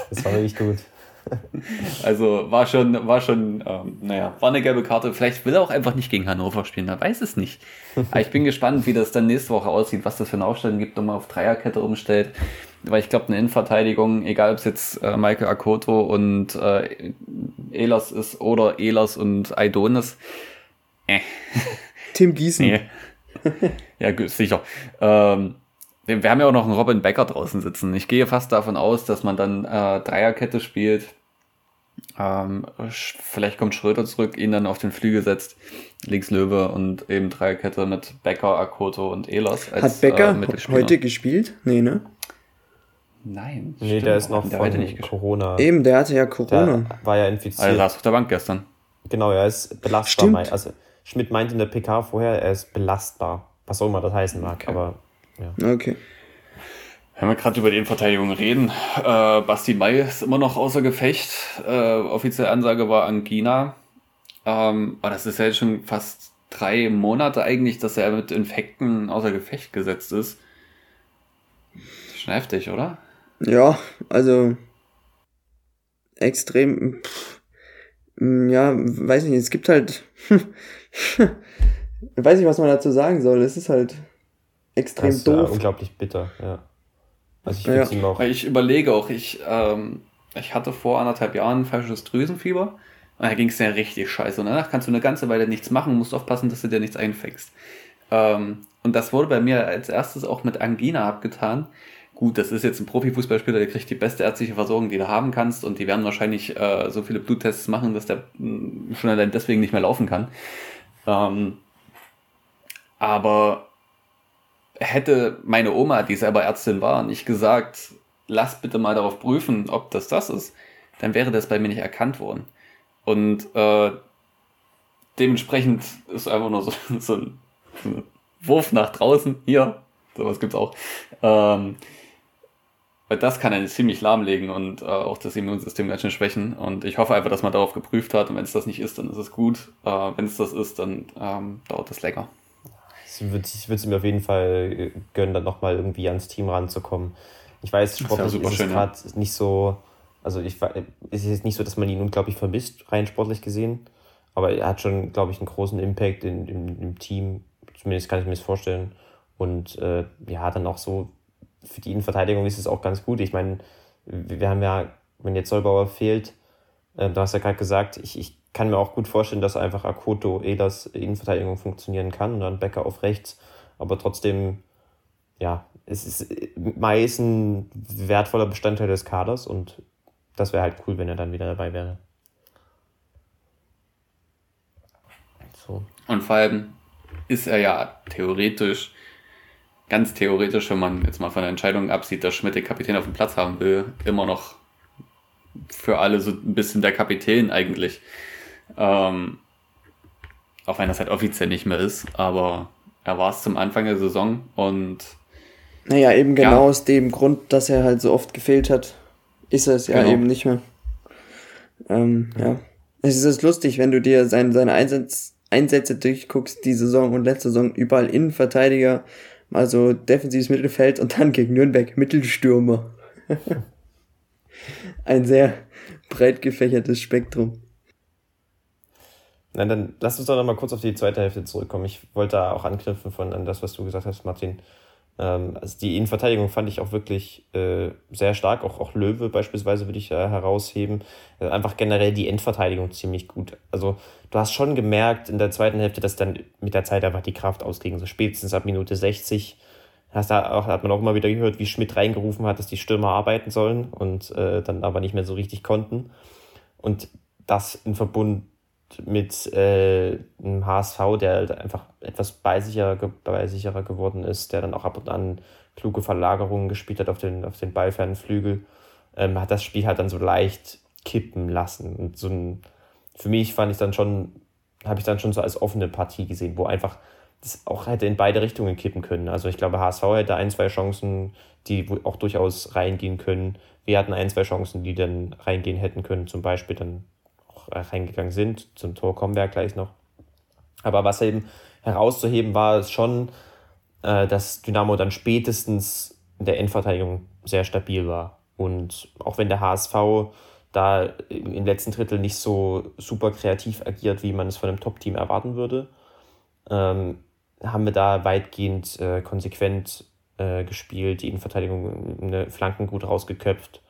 das war wirklich gut. Also war schon, war schon, ähm, naja, war eine gelbe Karte. Vielleicht will er auch einfach nicht gegen Hannover spielen, man weiß es nicht. Aber ich bin gespannt, wie das dann nächste Woche aussieht, was das für eine Aufstellung gibt, wenn man auf Dreierkette umstellt. Weil ich glaube, eine Innenverteidigung, egal ob es jetzt äh, Michael Akoto und äh, Elas ist oder Elas und Aidonis, äh. Tim Gießen. Nee. ja, sicher. Ähm, wir haben ja auch noch einen Robin Becker draußen sitzen. Ich gehe fast davon aus, dass man dann äh, Dreierkette spielt. Ähm, vielleicht kommt Schröder zurück, ihn dann auf den Flügel setzt, links Löwe und eben Dreierkette mit Becker, Akoto und Elas. Als, Hat Becker äh, heute gespielt? Nee, ne? Nein. Nee, der ist noch der von nicht Corona. Eben, der hatte ja Corona. Der war ja infiziert. Also, er saß auf der Bank gestern. Genau, er ist belastbar. Stimmt. Also Schmidt meinte in der PK vorher, er ist belastbar. Was auch immer das heißen mag, okay. aber ja. Okay. Wenn wir gerade über die Innenverteidigung reden, äh, Basti May ist immer noch außer Gefecht. Äh, offizielle Ansage war Angina. Ähm, aber das ist ja jetzt schon fast drei Monate eigentlich, dass er mit Infekten außer Gefecht gesetzt ist. Schon heftig, oder? Ja, also extrem. Pff, ja, weiß nicht, es gibt halt weiß nicht, was man dazu sagen soll. Es ist halt extrem das ist, doof. Ja, unglaublich bitter, ja. Also ich, ja. auch ich überlege auch, ich, ähm, ich hatte vor anderthalb Jahren falsches Drüsenfieber. Und da ging es ja richtig scheiße. Und danach kannst du eine ganze Weile nichts machen, musst aufpassen, dass du dir nichts einfängst. Ähm, und das wurde bei mir als erstes auch mit Angina abgetan. Gut, das ist jetzt ein Profifußballspieler, der kriegt die beste ärztliche Versorgung, die du haben kannst. Und die werden wahrscheinlich äh, so viele Bluttests machen, dass der mh, mm, schon allein deswegen nicht mehr laufen kann. Ähm, aber hätte meine Oma, die selber Ärztin war, nicht gesagt, lass bitte mal darauf prüfen, ob das das ist, dann wäre das bei mir nicht erkannt worden. Und äh, dementsprechend ist einfach nur so, so, ein, so ein Wurf nach draußen. Hier, sowas gibt's auch. Ähm, das kann einen ziemlich lahmlegen und äh, auch das Immunsystem ganz schön schwächen. Und ich hoffe einfach, dass man darauf geprüft hat. Und wenn es das nicht ist, dann ist es gut. Äh, wenn es das ist, dann ähm, dauert das länger. Ich würde es mir auf jeden Fall gönnen, dann nochmal irgendwie ans Team ranzukommen. Ich weiß, sportlich ist, ist es gerade ja. nicht so, also ich, es ist jetzt nicht so, dass man ihn unglaublich vermisst, rein sportlich gesehen. Aber er hat schon, glaube ich, einen großen Impact in, in, im Team. Zumindest kann ich mir das vorstellen. Und äh, ja, dann auch so für die Innenverteidigung ist es auch ganz gut. Ich meine, wir haben ja, wenn jetzt Zollbauer fehlt, äh, du hast ja gerade gesagt, ich, ich kann mir auch gut vorstellen, dass einfach Akoto, Elas Innenverteidigung funktionieren kann und dann Becker auf rechts. Aber trotzdem, ja, es ist meist ein wertvoller Bestandteil des Kaders und das wäre halt cool, wenn er dann wieder dabei wäre. So. Und vor allem ist er ja theoretisch, ganz theoretisch, wenn man jetzt mal von der Entscheidung absieht, dass Schmidt den Kapitän auf dem Platz haben will, immer noch für alle so ein bisschen der Kapitän eigentlich. Ähm, auch wenn das halt offiziell nicht mehr ist, aber er war es zum Anfang der Saison und naja, eben genau ja. aus dem Grund, dass er halt so oft gefehlt hat, ist er es ja genau. eben nicht mehr. Ähm, ja. Es ist lustig, wenn du dir sein, seine Einsatz, Einsätze durchguckst, die Saison und letzte Saison, überall Innenverteidiger, also defensives Mittelfeld und dann gegen Nürnberg Mittelstürmer. Ein sehr breit gefächertes Spektrum. Na, dann lass uns doch noch mal kurz auf die zweite Hälfte zurückkommen. Ich wollte da auch anknüpfen von an das, was du gesagt hast, Martin. Ähm, also die Innenverteidigung fand ich auch wirklich äh, sehr stark. Auch, auch Löwe beispielsweise würde ich äh, herausheben. Äh, einfach generell die Endverteidigung ziemlich gut. Also du hast schon gemerkt in der zweiten Hälfte, dass dann mit der Zeit einfach die Kraft ausging. So spätestens ab Minute 60 hast da auch, hat man auch immer wieder gehört, wie Schmidt reingerufen hat, dass die Stürmer arbeiten sollen und äh, dann aber nicht mehr so richtig konnten. Und das in Verbund mit äh, einem HSV, der halt einfach etwas beisicherer, beisicherer geworden ist, der dann auch ab und an kluge Verlagerungen gespielt hat auf den, auf den ballfernen Flügel, ähm, hat das Spiel halt dann so leicht kippen lassen. Und so ein, für mich fand ich dann schon, habe ich dann schon so als offene Partie gesehen, wo einfach das auch hätte in beide Richtungen kippen können. Also ich glaube, HSV hätte ein, zwei Chancen, die auch durchaus reingehen können. Wir hatten ein, zwei Chancen, die dann reingehen hätten können, zum Beispiel dann reingegangen sind. Zum Tor kommen wir ja gleich noch. Aber was eben herauszuheben war, ist schon, äh, dass Dynamo dann spätestens in der Endverteidigung sehr stabil war. Und auch wenn der HSV da im letzten Drittel nicht so super kreativ agiert, wie man es von einem Top-Team erwarten würde, ähm, haben wir da weitgehend äh, konsequent äh, gespielt, die Innenverteidigung eine Flanken gut rausgeköpft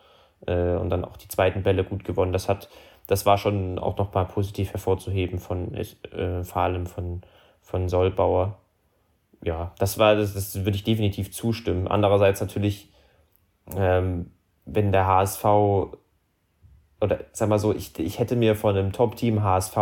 äh, und dann auch die zweiten Bälle gut gewonnen. Das hat das war schon auch noch mal positiv hervorzuheben von äh, vor allem von, von Solbauer. Ja, das war, das, das würde ich definitiv zustimmen. Andererseits natürlich, ähm, wenn der HSV oder sag mal so, ich, ich hätte mir von einem Top-Team HSV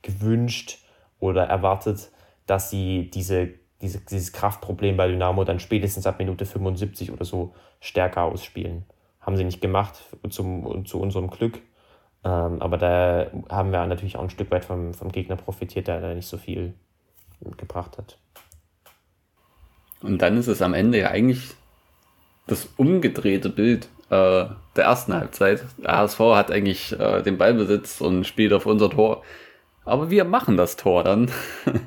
gewünscht oder erwartet, dass sie diese, diese, dieses Kraftproblem bei Dynamo dann spätestens ab Minute 75 oder so stärker ausspielen. Haben sie nicht gemacht, zum, zu unserem Glück. Ähm, aber da haben wir natürlich auch ein Stück weit vom, vom Gegner profitiert, der da nicht so viel gebracht hat. Und dann ist es am Ende ja eigentlich das umgedrehte Bild äh, der ersten Halbzeit. Der HSV hat eigentlich äh, den Ballbesitz und spielt auf unser Tor. Aber wir machen das Tor dann.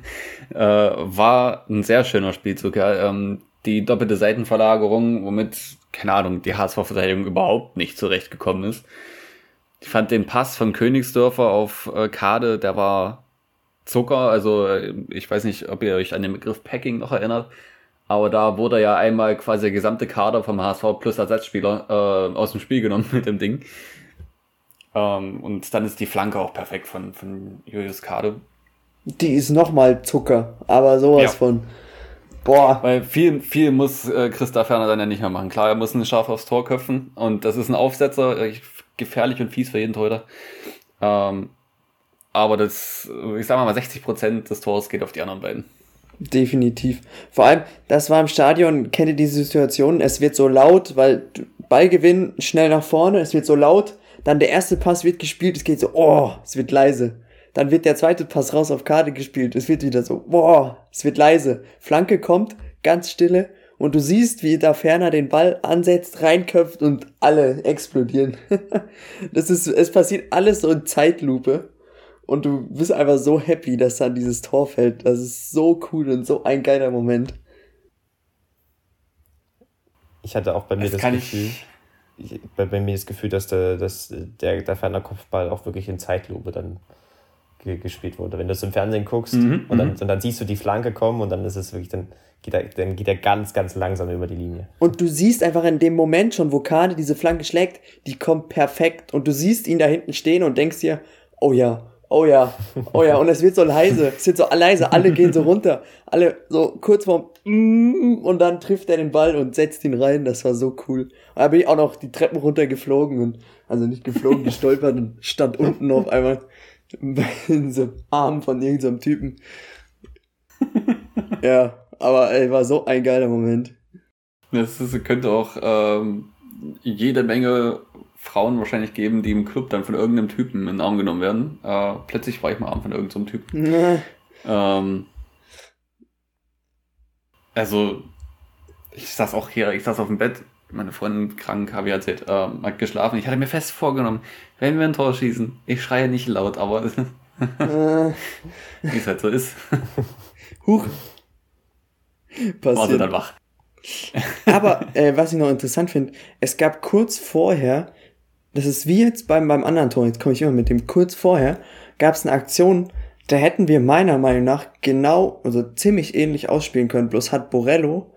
äh, war ein sehr schöner Spielzug. Ja. Ähm, die doppelte Seitenverlagerung, womit, keine Ahnung, die HSV-Verteidigung überhaupt nicht zurechtgekommen ist. Ich fand den Pass von Königsdörfer auf äh, Kade, der war Zucker. Also äh, ich weiß nicht, ob ihr euch an den Begriff Packing noch erinnert. Aber da wurde ja einmal quasi der gesamte Kader vom HSV plus Ersatzspieler äh, aus dem Spiel genommen mit dem Ding. Ähm, und dann ist die Flanke auch perfekt von, von Julius Kade. Die ist nochmal Zucker, aber sowas ja. von. Boah. Weil viel, viel muss äh, Christa Ferner dann ja nicht mehr machen. Klar, er muss ein Schaf aufs Tor köpfen und das ist ein Aufsetzer. Ich gefährlich und fies für jeden Torhüter. Ähm, aber das, ich sag mal, 60 Prozent des Tors geht auf die anderen beiden. Definitiv. Vor allem, das war im Stadion, kennt ihr diese Situation? Es wird so laut, weil Ballgewinn schnell nach vorne, es wird so laut, dann der erste Pass wird gespielt, es geht so, oh, es wird leise. Dann wird der zweite Pass raus auf Karte gespielt, es wird wieder so, boah, es wird leise. Flanke kommt, ganz stille, und du siehst, wie da ferner den Ball ansetzt, reinköpft und alle explodieren. das ist, es passiert alles so in Zeitlupe. Und du bist einfach so happy, dass dann dieses Tor fällt. Das ist so cool und so ein geiler Moment. Ich hatte auch bei mir das, das Gefühl, ich, bei, bei, mir das Gefühl, dass der, dass der, der ferner Kopfball auch wirklich in Zeitlupe dann gespielt wurde. Wenn du es im Fernsehen guckst mhm, und, dann, mhm. und dann siehst du die Flanke kommen und dann ist es wirklich, dann geht er, dann geht er ganz, ganz langsam über die Linie. Und du siehst einfach in dem Moment schon, wo Kade diese Flanke schlägt, die kommt perfekt und du siehst ihn da hinten stehen und denkst dir, oh ja, Oh ja, oh ja, und es wird so leise, es wird so leise, alle gehen so runter, alle so kurz vorm mm, und dann trifft er den Ball und setzt ihn rein, das war so cool. Und da bin ich auch noch die Treppen runtergeflogen und, also nicht geflogen, gestolpert und stand unten auf einmal in so Arm von irgendeinem Typen. ja, aber ey, war so ein geiler Moment. Das ist, könnte auch ähm, jede Menge Frauen wahrscheinlich geben, die im Club dann von irgendeinem Typen in den Arm genommen werden. Äh, plötzlich war ich mal Arm von irgendeinem Typen. ähm, also, ich saß auch hier, ich saß auf dem Bett, meine Freundin krank, habe ich erzählt, äh, hat geschlafen. Ich hatte mir fest vorgenommen, wenn wir ein Tor schießen, ich schreie nicht laut, aber wie es halt so ist. Huch. Passiert. Sie dann wach. aber äh, was ich noch interessant finde, es gab kurz vorher das ist wie jetzt beim, beim anderen Tor, jetzt komme ich immer mit dem, kurz vorher gab es eine Aktion, da hätten wir meiner Meinung nach genau, also ziemlich ähnlich ausspielen können, bloß hat Borello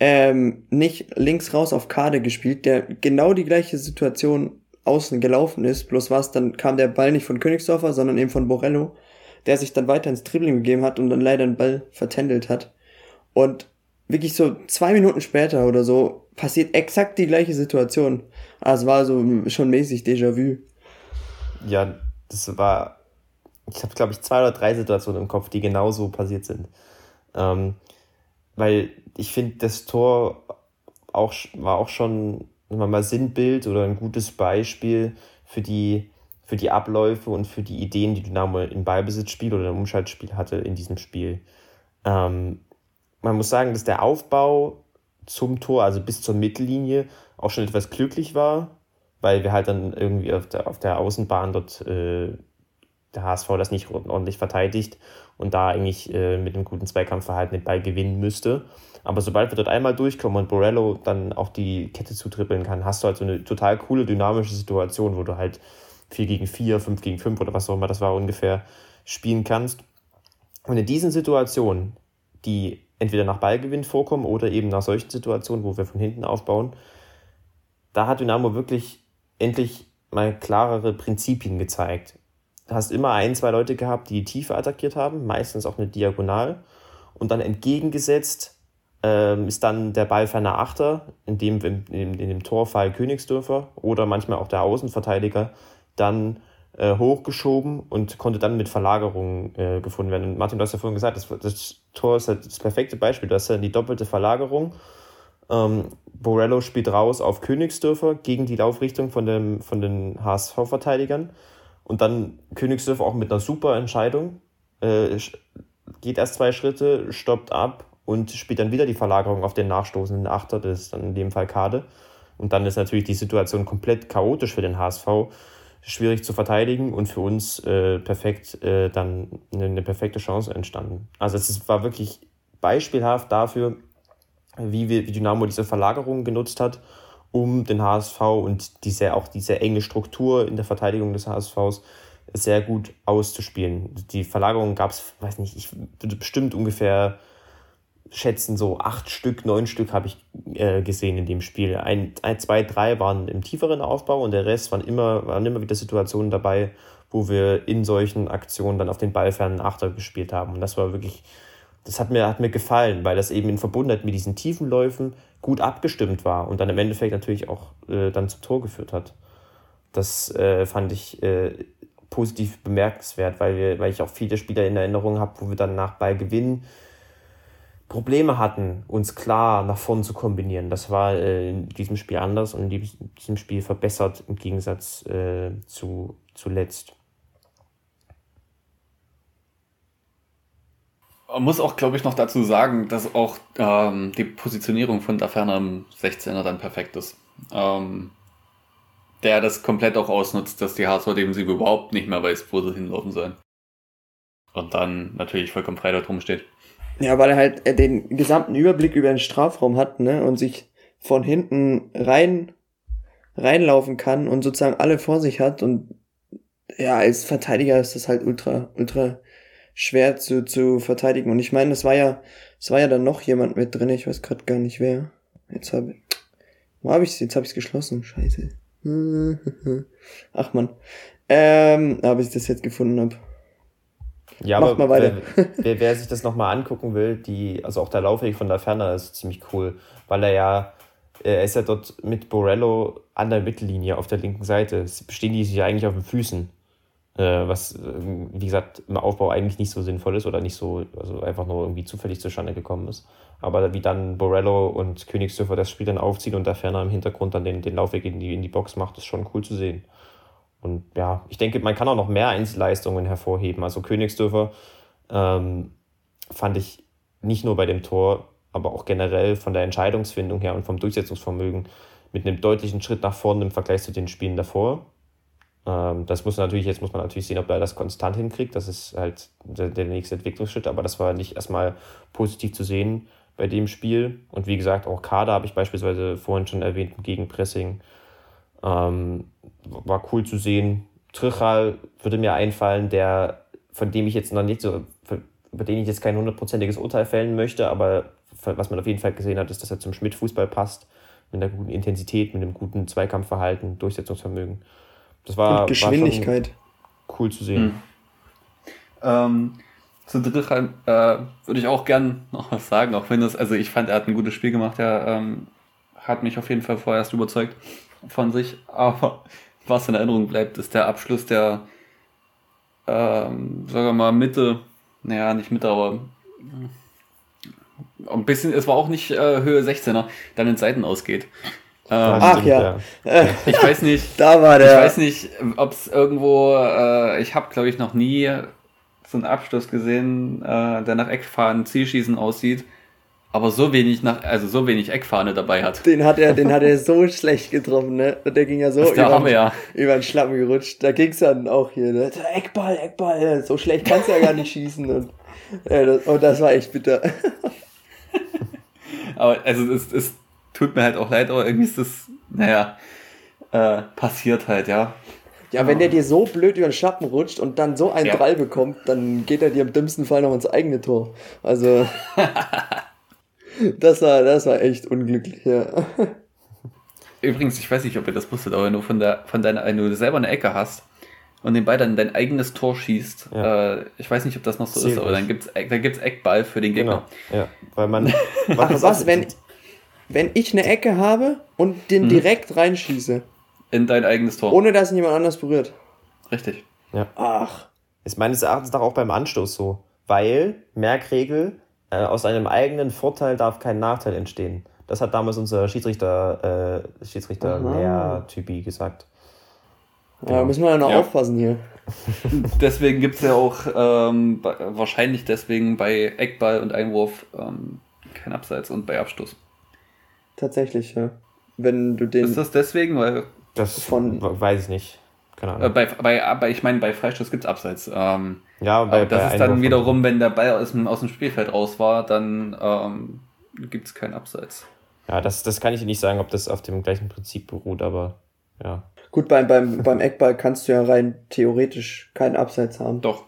ähm, nicht links raus auf Kade gespielt, der genau die gleiche Situation außen gelaufen ist, bloß was, dann kam der Ball nicht von Königsdorfer, sondern eben von Borello, der sich dann weiter ins Dribbling gegeben hat und dann leider den Ball vertändelt hat. Und wirklich so zwei Minuten später oder so passiert exakt die gleiche Situation. Also war so schon mäßig Déjà-vu. Ja, das war, ich habe glaube ich zwei oder drei Situationen im Kopf, die genauso passiert sind. Ähm, weil ich finde, das Tor auch, war auch schon mal Sinnbild oder ein gutes Beispiel für die, für die Abläufe und für die Ideen, die Dynamo im Ballbesitzspiel oder im Umschaltspiel hatte in diesem Spiel. Ähm, man muss sagen, dass der Aufbau zum Tor, also bis zur Mittellinie, auch schon etwas glücklich war, weil wir halt dann irgendwie auf der, auf der Außenbahn dort äh, der HSV das nicht ordentlich verteidigt und da eigentlich äh, mit einem guten Zweikampfverhalten den Ball gewinnen müsste. Aber sobald wir dort einmal durchkommen und Borello dann auch die Kette zutrippeln kann, hast du halt so eine total coole, dynamische Situation, wo du halt 4 gegen 4, 5 gegen 5 oder was auch immer das war ungefähr spielen kannst. Und in diesen Situationen, die entweder nach Ballgewinn vorkommen oder eben nach solchen Situationen, wo wir von hinten aufbauen, da hat Dynamo wirklich endlich mal klarere Prinzipien gezeigt. Hast immer ein, zwei Leute gehabt, die die Tiefe attackiert haben, meistens auch eine Diagonal. Und dann entgegengesetzt ähm, ist dann der ballferne Achter, in dem, in, in, in dem Torfall Königsdörfer oder manchmal auch der Außenverteidiger, dann äh, hochgeschoben und konnte dann mit Verlagerungen äh, gefunden werden. Und Martin, du hast ja vorhin gesagt, das, das Tor ist halt das perfekte Beispiel. Du hast ja die doppelte Verlagerung. Ähm, Borello spielt raus auf Königsdörfer gegen die Laufrichtung von, dem, von den HSV-Verteidigern. Und dann Königsdörfer auch mit einer super Entscheidung. Äh, geht erst zwei Schritte, stoppt ab und spielt dann wieder die Verlagerung auf den nachstoßenden Achter, das ist dann in dem Fall Kade. Und dann ist natürlich die Situation komplett chaotisch für den HSV schwierig zu verteidigen und für uns äh, perfekt äh, dann eine, eine, perfekte Chance entstanden. Also es war wirklich beispielhaft dafür, wie, wir, wie Dynamo diese Verlagerung genutzt hat, um den HSV und diese, auch diese enge Struktur in der Verteidigung des HSVs sehr gut auszuspielen. Die Verlagerung gab es, weiß nicht, ich würde bestimmt ungefähr schätzen, so acht Stück, neun Stück habe ich äh, gesehen in dem Spiel. Ein, ein, zwei, drei waren im tieferen Aufbau und der Rest waren immer, waren immer wieder Situationen dabei, wo wir in solchen Aktionen dann auf den ballfernen Achter gespielt haben. Und das war wirklich, das hat mir, hat mir gefallen, weil das eben in Verbundenheit mit diesen tiefen Läufen gut abgestimmt war und dann im Endeffekt natürlich auch äh, dann zum Tor geführt hat. Das äh, fand ich äh, positiv bemerkenswert, weil, wir, weil ich auch viele Spieler in Erinnerung habe, wo wir dann nach Ballgewinn Probleme hatten, uns klar nach vorn zu kombinieren. Das war äh, in diesem Spiel anders und in diesem Spiel verbessert im Gegensatz äh, zu zuletzt. Man muss auch, glaube ich, noch dazu sagen, dass auch ähm, die Positionierung von da ferner im 16er dann perfekt ist. Ähm, der das komplett auch ausnutzt, dass die dem sie überhaupt nicht mehr weiß, wo sie hinlaufen sollen. Und dann natürlich vollkommen frei da drum steht. Ja, weil er halt äh, den gesamten Überblick über den Strafraum hat, ne, und sich von hinten rein reinlaufen kann und sozusagen alle vor sich hat und ja, als Verteidiger ist das halt ultra ultra schwer zu, zu verteidigen und ich meine, das war ja es war ja dann noch jemand mit drin, ich weiß gerade gar nicht wer. Jetzt habe wo habe ich jetzt habe ich es geschlossen. Scheiße. Ach man. Ähm, aber ich das jetzt gefunden habe. Ja, Macht aber mal weiter. Wer, wer, wer sich das nochmal angucken will, die, also auch der Laufweg von der Ferne ist ziemlich cool, weil er ja, er ist ja dort mit Borello an der Mittellinie auf der linken Seite. Stehen die sich ja eigentlich auf den Füßen. Äh, was, wie gesagt, im Aufbau eigentlich nicht so sinnvoll ist oder nicht so, also einfach nur irgendwie zufällig zustande gekommen ist. Aber wie dann Borello und Königsdörfer das Spiel dann aufziehen und der Ferner im Hintergrund dann den, den Laufweg in die, in die Box macht, ist schon cool zu sehen. Und ja, ich denke, man kann auch noch mehr Einzelleistungen hervorheben. Also Königsdörfer ähm, fand ich nicht nur bei dem Tor, aber auch generell von der Entscheidungsfindung her und vom Durchsetzungsvermögen mit einem deutlichen Schritt nach vorne im Vergleich zu den Spielen davor. Ähm, das muss natürlich, jetzt muss man natürlich sehen, ob er das konstant hinkriegt. Das ist halt der, nächste Entwicklungsschritt, aber das war nicht erstmal positiv zu sehen bei dem Spiel. Und wie gesagt, auch Kader habe ich beispielsweise vorhin schon erwähnt, gegen Pressing. Ähm, war cool zu sehen. Trichal würde mir einfallen, der, von dem ich jetzt noch nicht so, über den ich jetzt kein hundertprozentiges Urteil fällen möchte, aber was man auf jeden Fall gesehen hat, ist, dass er zum Schmidt-Fußball passt. Mit einer guten Intensität, mit einem guten Zweikampfverhalten, Durchsetzungsvermögen. Das war, Und Geschwindigkeit. War cool zu sehen. Mhm. Ähm, zu Drichheim äh, würde ich auch gern noch was sagen, auch wenn das, also ich fand, er hat ein gutes Spiel gemacht, er ähm, hat mich auf jeden Fall vorerst überzeugt von sich, aber was in Erinnerung bleibt, ist der Abschluss der, ähm, sagen wir mal, Mitte, naja, nicht Mitte, aber ein bisschen, es war auch nicht äh, Höhe 16er, dann in Seiten ausgeht. Ähm, Ach ja. Ich weiß nicht. da war der. Ich weiß nicht, ob es irgendwo. Äh, ich habe, glaube ich, noch nie so einen Abschluss gesehen, äh, der nach Eckfahnen Zielschießen aussieht, aber so wenig nach, also so wenig Eckfahne dabei hat. Den hat er, den hat er so schlecht getroffen, ne? Der ging ja so über, Hammer, ja. über den Schlappen gerutscht. Da ging es dann auch hier, ne? Eckball, Eckball, so schlecht kannst du ja gar nicht schießen. Und, äh, das, und das war echt bitter. aber also es, es tut mir halt auch leid, aber irgendwie ist das, naja, äh, passiert halt, ja. Ja, wenn der dir so blöd über den Schlappen rutscht und dann so einen ja. Drall bekommt, dann geht er dir im dümmsten Fall noch ins eigene Tor. Also, das war, das war echt unglücklich, ja. Übrigens, ich weiß nicht, ob ihr das wusstet, aber wenn du von der, von deiner, wenn du selber eine Ecke hast und den Ball dann in dein eigenes Tor schießt, ja. äh, ich weiß nicht, ob das noch so Sehr ist, aber dann gibt's, da gibt's Eckball für den Gegner. Genau. Ja, weil man, Ach, was, wenn, wenn ich eine Ecke habe und den hm. direkt reinschieße. In dein eigenes Tor. Ohne dass ihn jemand anders berührt. Richtig. Ja. Ach. Ist meines Erachtens auch beim Anstoß so. Weil, Merkregel, äh, aus einem eigenen Vorteil darf kein Nachteil entstehen. Das hat damals unser Schiedsrichter, äh, Schiedsrichter Lea Typi gesagt. Ja, genau. müssen wir ja noch ja. aufpassen hier. deswegen gibt es ja auch ähm, wahrscheinlich deswegen bei Eckball und Einwurf ähm, kein Abseits und bei Abstoß. Tatsächlich, ja. Wenn du den. Ist das deswegen? Weil das von weiß ich nicht. Keine Ahnung. Äh, bei, bei, bei, ich meine, bei Freistoß gibt es Abseits. Ähm, ja, bei, das bei ist dann wiederum, wenn der Ball aus dem, aus dem Spielfeld raus war, dann ähm, gibt es keinen Abseits. Ja, das, das kann ich nicht sagen, ob das auf dem gleichen Prinzip beruht, aber ja. Gut, beim, beim, beim Eckball kannst du ja rein theoretisch keinen Abseits haben. Doch.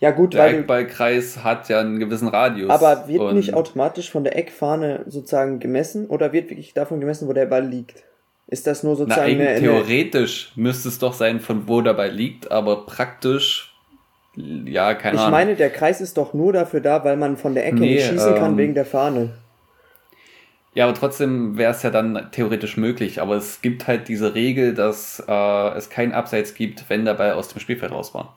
Ja, gut, der weil. Der Eckballkreis hat ja einen gewissen Radius. Aber wird nicht automatisch von der Eckfahne sozusagen gemessen oder wird wirklich davon gemessen, wo der Ball liegt? Ist das nur sozusagen Na, eine, Theoretisch müsste es doch sein, von wo der Ball liegt, aber praktisch, ja, keine ich Ahnung. Ich meine, der Kreis ist doch nur dafür da, weil man von der Ecke nee, nicht schießen ähm, kann wegen der Fahne. Ja, aber trotzdem wäre es ja dann theoretisch möglich. Aber es gibt halt diese Regel, dass äh, es keinen Abseits gibt, wenn der Ball aus dem Spielfeld raus war.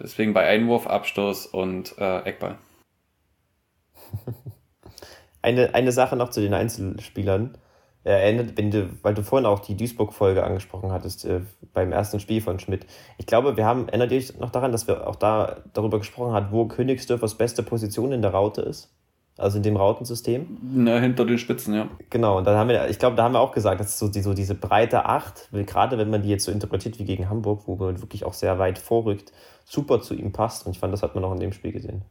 Deswegen bei Einwurf, Abstoß und äh, Eckball. Eine, eine Sache noch zu den Einzelspielern. Erinnert, wenn du, weil du vorhin auch die Duisburg-Folge angesprochen hattest, äh, beim ersten Spiel von Schmidt. Ich glaube, wir haben, erinnert ihr euch noch daran, dass wir auch da darüber gesprochen haben, wo Königsdörfers beste Position in der Raute ist? Also in dem Rautensystem? Na, hinter den Spitzen, ja. Genau, und dann haben wir, ich glaube, da haben wir auch gesagt, dass so, die, so diese breite Acht, gerade wenn man die jetzt so interpretiert wie gegen Hamburg, wo man wirklich auch sehr weit vorrückt, super zu ihm passt. Und ich fand, das hat man auch in dem Spiel gesehen.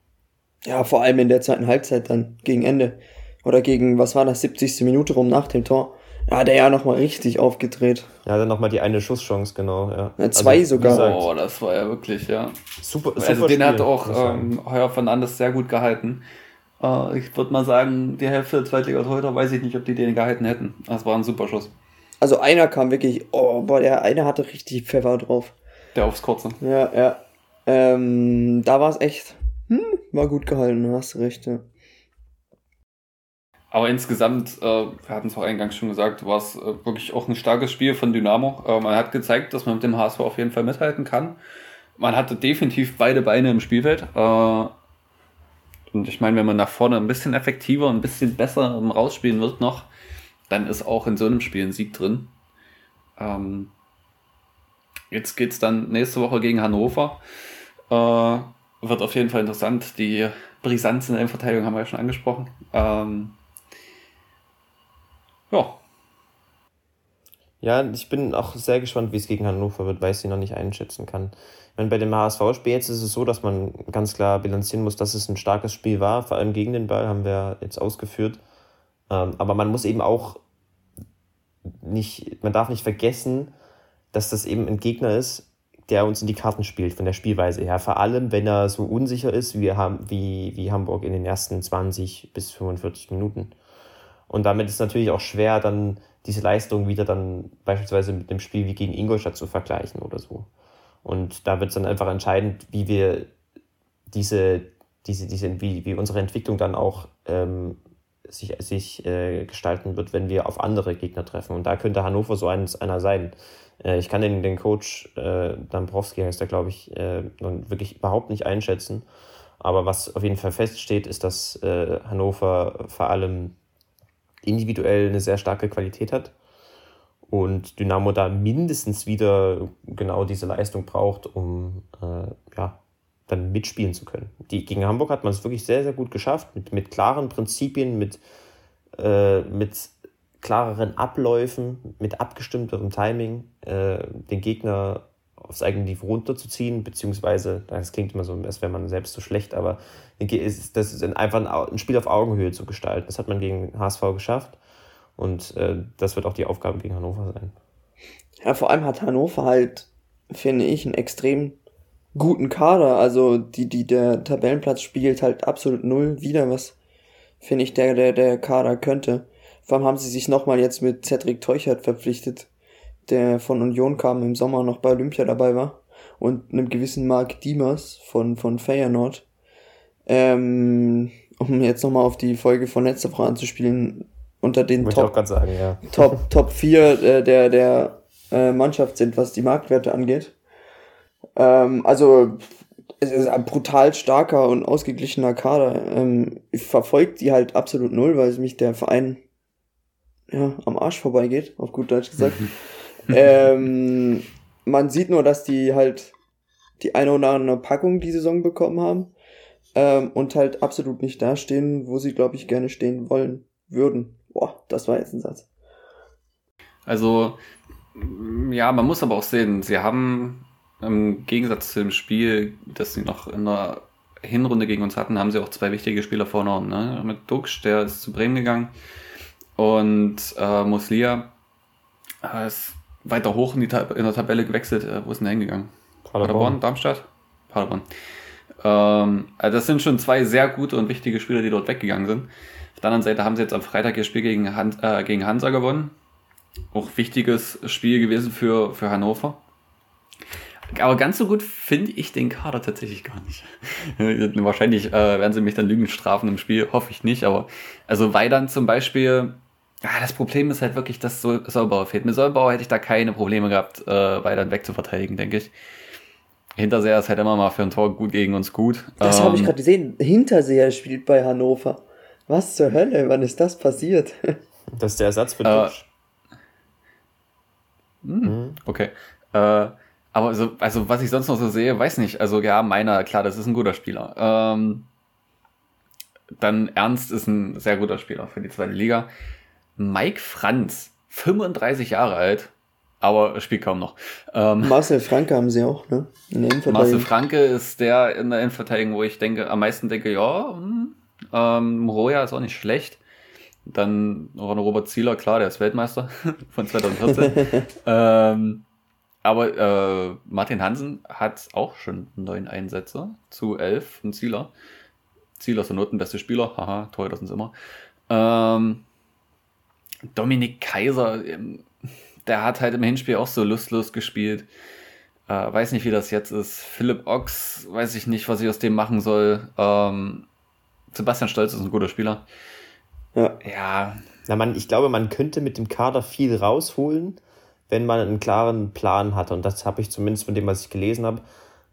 Ja, vor allem in der zweiten Halbzeit dann, gegen Ende. Oder gegen, was war das, 70. Minute rum nach dem Tor. Ja, der ja nochmal richtig aufgedreht. Ja, dann nochmal die eine Schusschance, genau. Ja, ja zwei also, sogar. Gesagt, oh, das war ja wirklich, ja. Super, super Also den Spiel, hat auch ähm, Heuer Fernandes sehr gut gehalten. Äh, ich würde mal sagen, die Hälfte der Zweitliga heute weiß ich nicht, ob die den gehalten hätten. Das war ein super Schuss. Also einer kam wirklich, oh, boah, der eine hatte richtig Pfeffer drauf. Der aufs Kurze. Ja, ja. Ähm, da war es echt, hm, war gut gehalten, hast du recht, ja. Aber insgesamt, äh, wir hatten es auch eingangs schon gesagt, war es äh, wirklich auch ein starkes Spiel von Dynamo. Äh, man hat gezeigt, dass man mit dem HSV auf jeden Fall mithalten kann. Man hatte definitiv beide Beine im Spielfeld. Und ich meine, wenn man nach vorne ein bisschen effektiver, ein bisschen besser rausspielen wird noch, dann ist auch in so einem Spiel ein Sieg drin. Ähm, jetzt geht es dann nächste Woche gegen Hannover. Äh, wird auf jeden Fall interessant. Die Brisanz in der Verteidigung haben wir ja schon angesprochen. Ähm, ja. Ja, ich bin auch sehr gespannt, wie es gegen Hannover wird, weil ich sie noch nicht einschätzen kann. Wenn bei dem HSV-Spiel jetzt ist es so, dass man ganz klar bilanzieren muss, dass es ein starkes Spiel war, vor allem gegen den Ball haben wir jetzt ausgeführt. Ähm, aber man muss eben auch nicht, man darf nicht vergessen, dass das eben ein Gegner ist, der uns in die Karten spielt, von der Spielweise her. Vor allem, wenn er so unsicher ist, wie, wie, wie Hamburg in den ersten 20 bis 45 Minuten. Und damit ist natürlich auch schwer, dann diese Leistung wieder dann beispielsweise mit dem Spiel wie gegen Ingolstadt zu vergleichen oder so. Und da wird es dann einfach entscheidend, wie wir diese, diese, diese, wie, wie unsere Entwicklung dann auch ähm, sich, sich äh, gestalten wird, wenn wir auf andere Gegner treffen. Und da könnte Hannover so eins, einer sein. Äh, ich kann den, den Coach, äh, Dambrowski heißt er, glaube ich, äh, wirklich überhaupt nicht einschätzen. Aber was auf jeden Fall feststeht, ist, dass äh, Hannover vor allem individuell eine sehr starke Qualität hat und Dynamo da mindestens wieder genau diese Leistung braucht, um äh, ja, dann mitspielen zu können. Die, gegen Hamburg hat man es wirklich sehr, sehr gut geschafft, mit, mit klaren Prinzipien, mit, äh, mit klareren Abläufen, mit abgestimmterem Timing, äh, den Gegner aufs eigene Niveau runterzuziehen, beziehungsweise, das klingt immer so, als wäre man selbst so schlecht, aber das ist einfach ein Spiel auf Augenhöhe zu gestalten. Das hat man gegen HSV geschafft und äh, das wird auch die Aufgabe gegen Hannover sein. Ja, vor allem hat Hannover halt, finde ich, einen extrem guten Kader. Also die, die, der Tabellenplatz spiegelt halt absolut null wieder, was finde ich der, der, der Kader könnte. Vor allem haben sie sich nochmal jetzt mit Cedric Teuchert verpflichtet der von Union kam, im Sommer noch bei Olympia dabei war. Und einem gewissen Mark Diemers von, von Feyenoord. Ähm, um jetzt nochmal auf die Folge von letzter Woche anzuspielen, unter den Top, auch sagen, ja. Top, Top 4 äh, der, der äh, Mannschaft sind, was die Marktwerte angeht. Ähm, also es ist ein brutal starker und ausgeglichener Kader. Ähm, ich verfolge die halt absolut null, weil mich der Verein ja, am Arsch vorbeigeht, auf gut Deutsch gesagt. ähm, man sieht nur, dass die halt die eine oder andere Packung die Saison bekommen haben ähm, und halt absolut nicht dastehen, wo sie, glaube ich, gerne stehen wollen würden. Boah, das war jetzt ein Satz. Also, ja, man muss aber auch sehen, sie haben im Gegensatz zu dem Spiel, das sie noch in der Hinrunde gegen uns hatten, haben sie auch zwei wichtige Spieler vorne. Ne? Mit Dux, der ist zu Bremen gegangen und äh, Muslia äh, ist weiter hoch in, die in der Tabelle gewechselt. Äh, wo ist denn der hingegangen? Paderborn, Paderborn Darmstadt? Paderborn. Ähm, also das sind schon zwei sehr gute und wichtige Spieler, die dort weggegangen sind. Auf der anderen Seite haben sie jetzt am Freitag ihr Spiel gegen, Han äh, gegen Hansa gewonnen. Auch wichtiges Spiel gewesen für, für Hannover. Aber ganz so gut finde ich den Kader tatsächlich gar nicht. Wahrscheinlich äh, werden sie mich dann Lügen strafen im Spiel, hoffe ich nicht. Aber also Weidern zum Beispiel ja, das Problem ist halt wirklich, dass so Sollbauer fehlt. Mit Sollbauer hätte ich da keine Probleme gehabt, äh, weiter wegzuverteidigen, denke ich. Hinterseher ist halt immer mal für ein Tor gut gegen uns gut. Das ähm, habe ich gerade gesehen. Hinterseher spielt bei Hannover. Was zur Hölle? Wann ist das passiert? Das ist der Ersatz für äh, mhm. Okay. Äh, aber so, also was ich sonst noch so sehe, weiß nicht. Also ja, meiner, klar, das ist ein guter Spieler. Ähm, dann Ernst ist ein sehr guter Spieler für die zweite Liga. Mike Franz, 35 Jahre alt, aber spielt kaum noch. Ähm, Marcel Franke haben sie auch, ne? Marcel Franke ist der in der Innenverteidigung, wo ich denke, am meisten denke, ja, hm, ähm, Moroja ist auch nicht schlecht. Dann Robert Zieler, klar, der ist Weltmeister von 2014. ähm, aber äh, Martin Hansen hat auch schon neun Einsätze zu elf von Zieler. Zieler ist der notenbeste Spieler, haha, Torhüter sind immer. Ähm, Dominik Kaiser, ähm, der hat halt im Hinspiel auch so lustlos gespielt. Äh, weiß nicht, wie das jetzt ist. Philipp Ochs, weiß ich nicht, was ich aus dem machen soll. Ähm, Sebastian Stolz ist ein guter Spieler. Ja. Ja. Na man, ich glaube, man könnte mit dem Kader viel rausholen, wenn man einen klaren Plan hat. Und das habe ich zumindest von dem, was ich gelesen habe.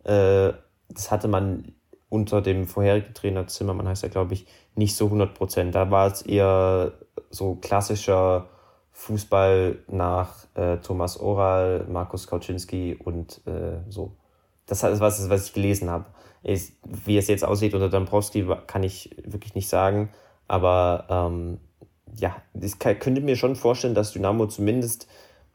Äh, das hatte man unter dem vorherigen Trainer Zimmermann, heißt er, glaube ich, nicht so 100 Prozent. Da war es eher so klassischer Fußball nach äh, Thomas Oral, Markus Kauczynski und äh, so. Das ist was, was ich gelesen habe. Ist, wie es jetzt aussieht unter Dombrowski, kann ich wirklich nicht sagen. Aber ähm, ja, ich könnte mir schon vorstellen, dass Dynamo zumindest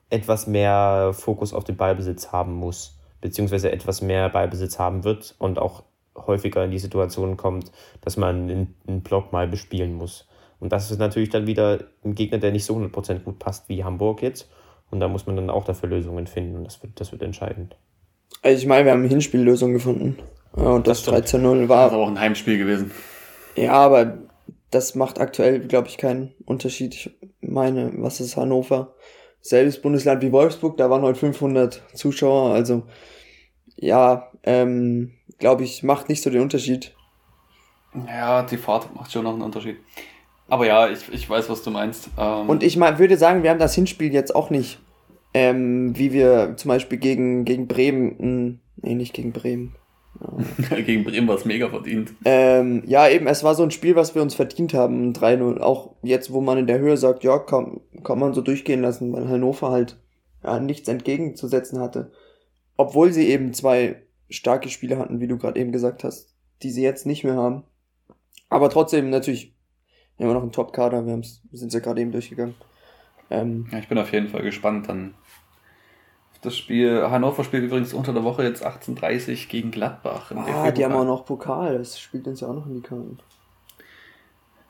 etwas mehr Fokus auf den Ballbesitz haben muss, beziehungsweise etwas mehr Ballbesitz haben wird und auch häufiger in die Situation kommt, dass man einen Block mal bespielen muss. Und das ist natürlich dann wieder ein Gegner, der nicht so 100% gut passt wie Hamburg jetzt. Und da muss man dann auch dafür Lösungen finden und das wird, das wird entscheidend. Also ich meine, wir haben Hinspiellösungen gefunden. Und das, das 13-0 war. Das ist aber auch ein Heimspiel gewesen. Ja, aber das macht aktuell, glaube ich, keinen Unterschied. Ich meine, was ist Hannover? Selbes Bundesland wie Wolfsburg, da waren heute 500 Zuschauer. Also, ja, ähm, glaube ich, macht nicht so den Unterschied. Ja, die Fahrt macht schon noch einen Unterschied. Aber ja, ich, ich weiß, was du meinst. Ähm und ich mein, würde sagen, wir haben das Hinspiel jetzt auch nicht, ähm, wie wir zum Beispiel gegen, gegen Bremen, mh, hm, nee, nicht gegen Bremen. Ja. gegen Bremen war es mega verdient. Ähm, ja, eben, es war so ein Spiel, was wir uns verdient haben, 3-0. Auch jetzt, wo man in der Höhe sagt, ja, kann, kann man so durchgehen lassen, weil Hannover halt ja, nichts entgegenzusetzen hatte. Obwohl sie eben zwei starke Spiele hatten, wie du gerade eben gesagt hast, die sie jetzt nicht mehr haben. Aber trotzdem natürlich immer noch ein Top-Kader, wir sind ja gerade eben durchgegangen. Ähm, ja, ich bin auf jeden Fall gespannt dann das Spiel. Hannover spielt übrigens unter der Woche jetzt 18.30 gegen Gladbach. Ah, die haben auch noch Pokal, das spielt uns ja auch noch in die Karten.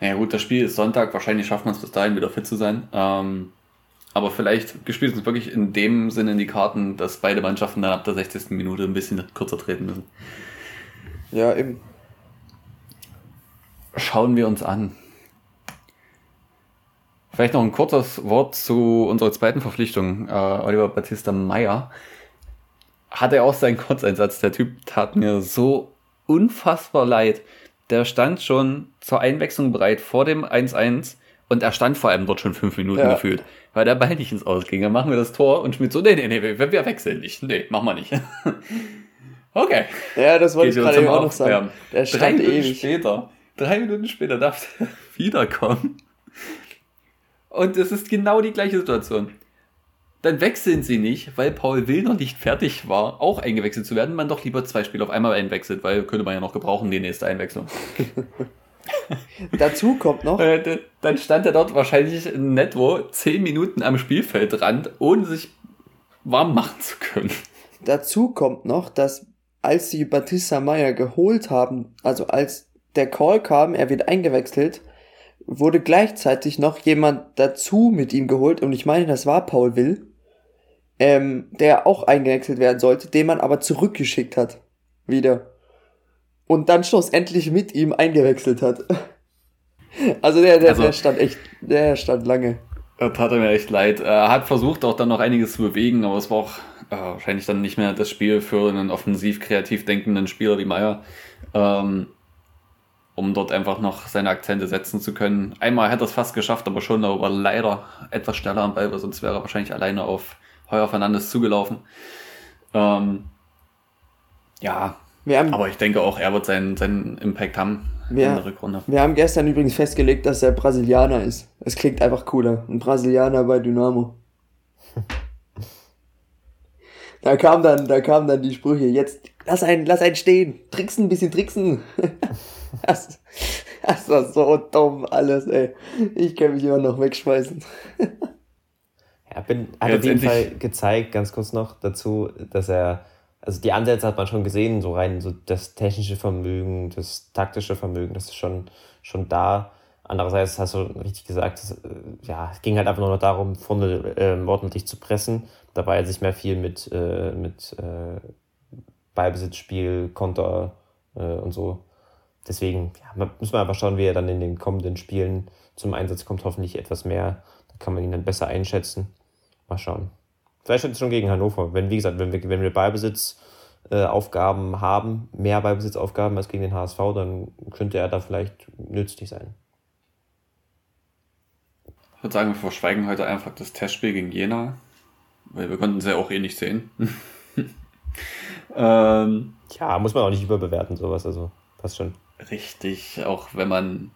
Naja gut, das Spiel ist Sonntag, wahrscheinlich schaffen wir es bis dahin wieder fit zu sein. Ähm, aber vielleicht gespielt uns wirklich in dem Sinne in die Karten, dass beide Mannschaften dann ab der 60. Minute ein bisschen kürzer treten müssen. Ja, eben. Schauen wir uns an. Vielleicht noch ein kurzes Wort zu unserer zweiten Verpflichtung. Äh, Oliver Battista Meyer hatte auch seinen Kurzeinsatz. Der Typ tat mir so unfassbar leid. Der stand schon zur Einwechslung bereit vor dem 1-1 und er stand vor allem dort schon fünf Minuten ja. gefühlt, weil der Ball nicht ins Ausging. Dann machen wir das Tor und Schmidt so, nee, nee, nee, wir, wir wechseln nicht. Nee, machen wir nicht. okay. Ja, das wollte Geht ich gerade auch noch sagen. Der stand drei Minuten ewig. später, drei Minuten später darf er wiederkommen. Und es ist genau die gleiche Situation. Dann wechseln sie nicht, weil Paul Will noch nicht fertig war, auch eingewechselt zu werden. Man doch lieber zwei Spiele auf einmal einwechselt, weil könnte man ja noch gebrauchen, die nächste Einwechslung. Dazu kommt noch. Äh, dann stand er dort wahrscheinlich netto zehn Minuten am Spielfeldrand, ohne sich warm machen zu können. Dazu kommt noch, dass als sie Batista Meyer geholt haben, also als der Call kam, er wird eingewechselt, wurde gleichzeitig noch jemand dazu mit ihm geholt und ich meine, das war Paul Will, ähm, der auch eingewechselt werden sollte, den man aber zurückgeschickt hat. Wieder. Und dann schlussendlich mit ihm eingewechselt hat. Also der, der, also, der stand echt, der stand lange. Das tat mir echt leid. Er hat versucht auch dann noch einiges zu bewegen, aber es war auch äh, wahrscheinlich dann nicht mehr das Spiel für einen offensiv kreativ denkenden Spieler wie Meier. Ähm, um dort einfach noch seine Akzente setzen zu können. Einmal hätte er es fast geschafft, aber schon, aber leider etwas schneller am Ball, weil sonst wäre er wahrscheinlich alleine auf Heuer Fernandes zugelaufen. Ähm, ja, haben, aber ich denke auch, er wird seinen, seinen Impact haben wir, in der Rückrunde. Wir haben gestern übrigens festgelegt, dass er Brasilianer ist. Es klingt einfach cooler. Ein Brasilianer bei Dynamo. da kam dann, da kamen dann die Sprüche, jetzt lass einen, lass einen stehen, tricksen, ein bisschen tricksen. Das, das war so dumm alles, ey. Ich kann mich immer noch wegschmeißen. Ja, bin, hat auf jeden Fall gezeigt, ganz kurz noch dazu, dass er, also die Ansätze hat man schon gesehen, so rein so das technische Vermögen, das taktische Vermögen, das ist schon, schon da. Andererseits hast du richtig gesagt, es, äh, ja, es ging halt einfach nur noch darum, vorne äh, ordentlich zu pressen. Dabei hat sich mehr viel mit, äh, mit äh, Ballbesitzspiel, Konter äh, und so deswegen ja, müssen wir einfach schauen, wie er dann in den kommenden Spielen zum Einsatz kommt. Hoffentlich etwas mehr. Da kann man ihn dann besser einschätzen. Mal schauen. Vielleicht schon gegen Hannover. Wenn, wie gesagt, wenn wir, wenn wir Ballbesitzaufgaben äh, haben, mehr Ballbesitzaufgaben als gegen den HSV, dann könnte er da vielleicht nützlich sein. Ich würde sagen, wir verschweigen heute einfach das Testspiel gegen Jena, weil wir konnten es ja auch eh nicht sehen. ähm, ja, muss man auch nicht überbewerten, sowas, also passt schon. Richtig, auch wenn man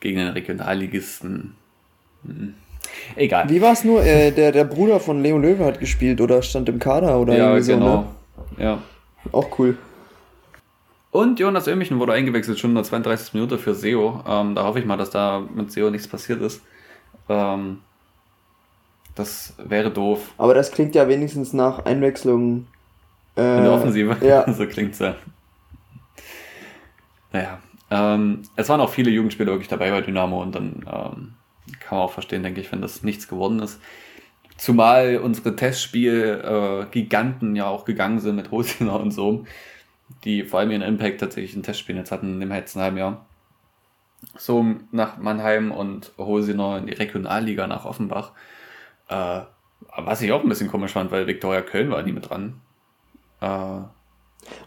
gegen den Regionalligisten. Egal. Wie war es nur? Äh, der, der Bruder von Leo Löwe hat gespielt oder stand im Kader oder Ja, genau. So, ne? Ja. Auch cool. Und Jonas Ömichen wurde eingewechselt, schon in der 32. Minute für SEO. Ähm, da hoffe ich mal, dass da mit SEO nichts passiert ist. Ähm, das wäre doof. Aber das klingt ja wenigstens nach Einwechslung. Äh, in der Offensive. Ja. so klingt es ja. Naja. Ähm, es waren auch viele Jugendspieler wirklich dabei bei Dynamo und dann ähm, kann man auch verstehen, denke ich, wenn das nichts geworden ist. Zumal unsere Testspiel-Giganten äh, ja auch gegangen sind mit Hosiner und so, die vor allem ihren Impact tatsächlich in Testspielen jetzt hatten im letzten halben Jahr. So nach Mannheim und Hosiner in die Regionalliga nach Offenbach. Äh, was ich auch ein bisschen komisch fand, weil Viktoria Köln war nie mit dran. Äh,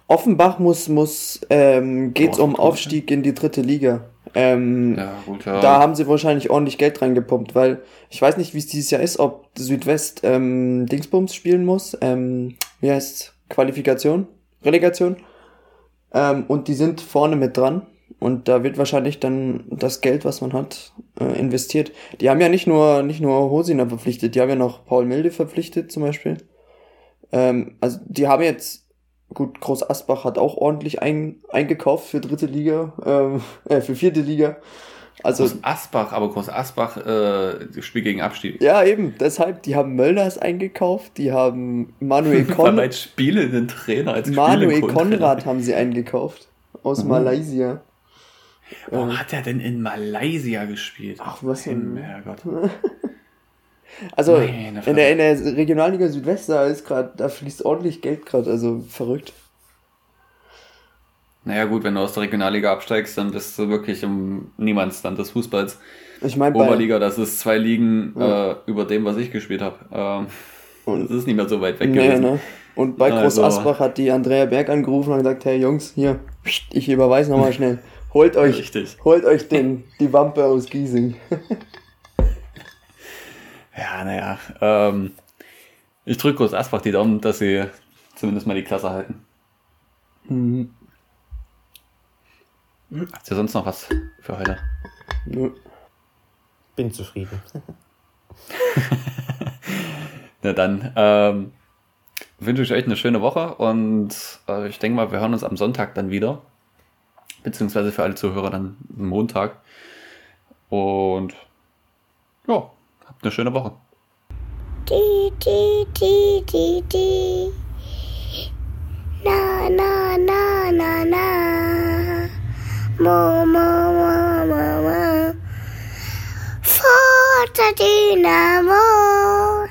Offenbach muss, muss ähm, geht es um Aufstieg in die dritte Liga. Ähm, ja, gut, ja. Da haben sie wahrscheinlich ordentlich Geld reingepumpt, weil ich weiß nicht, wie es dieses Jahr ist, ob Südwest ähm, Dingsbums spielen muss. Ähm, wie heißt Qualifikation? Relegation? Ähm, und die sind vorne mit dran. Und da wird wahrscheinlich dann das Geld, was man hat, äh, investiert. Die haben ja nicht nur, nicht nur Hosiner verpflichtet, die haben ja noch Paul Milde verpflichtet zum Beispiel. Ähm, also die haben jetzt Gut, Groß Asbach hat auch ordentlich ein, eingekauft für dritte Liga, ähm, äh, für vierte Liga. Also Groß Asbach, aber Groß Asbach äh, spielt gegen Abstieg. Ja, eben, deshalb, die haben Mölders eingekauft, die haben Manuel Konrad. als spielenden Trainer, als Manuel Konrad haben sie eingekauft. Aus mhm. Malaysia. Wo ähm, hat er denn in Malaysia gespielt? Ach, was denn? Herrgott. Also in der, in der Regionalliga Südwest, da ist gerade, da fließt ordentlich Geld gerade, also verrückt. Naja gut, wenn du aus der Regionalliga absteigst, dann bist du wirklich im Niemandsland des Fußballs. Ich meine, Oberliga, das ist zwei Ligen ja. äh, über dem, was ich gespielt habe. Ähm, und das ist nicht mehr so weit weg nee, gewesen. Ne? Und bei Groß also, Asbach hat die Andrea Berg angerufen und gesagt, hey Jungs, hier, ich überweise nochmal schnell. Holt euch, Richtig. holt euch den, die Wampe aus Giesing. Ja, naja. Ähm, ich drücke kurz Asbach die Daumen, dass sie zumindest mal die Klasse halten. Mhm. Hast du sonst noch was für heute? Nö. Bin zufrieden. Na dann, ähm, wünsche ich euch eine schöne Woche und äh, ich denke mal, wir hören uns am Sonntag dann wieder. Beziehungsweise für alle Zuhörer dann Montag. Und ja, Habt eine schöne Woche. Die, die, die, die, die. Na, na, na, na, na. Mo, mo, mo, mo, mo. Forza Dynamo.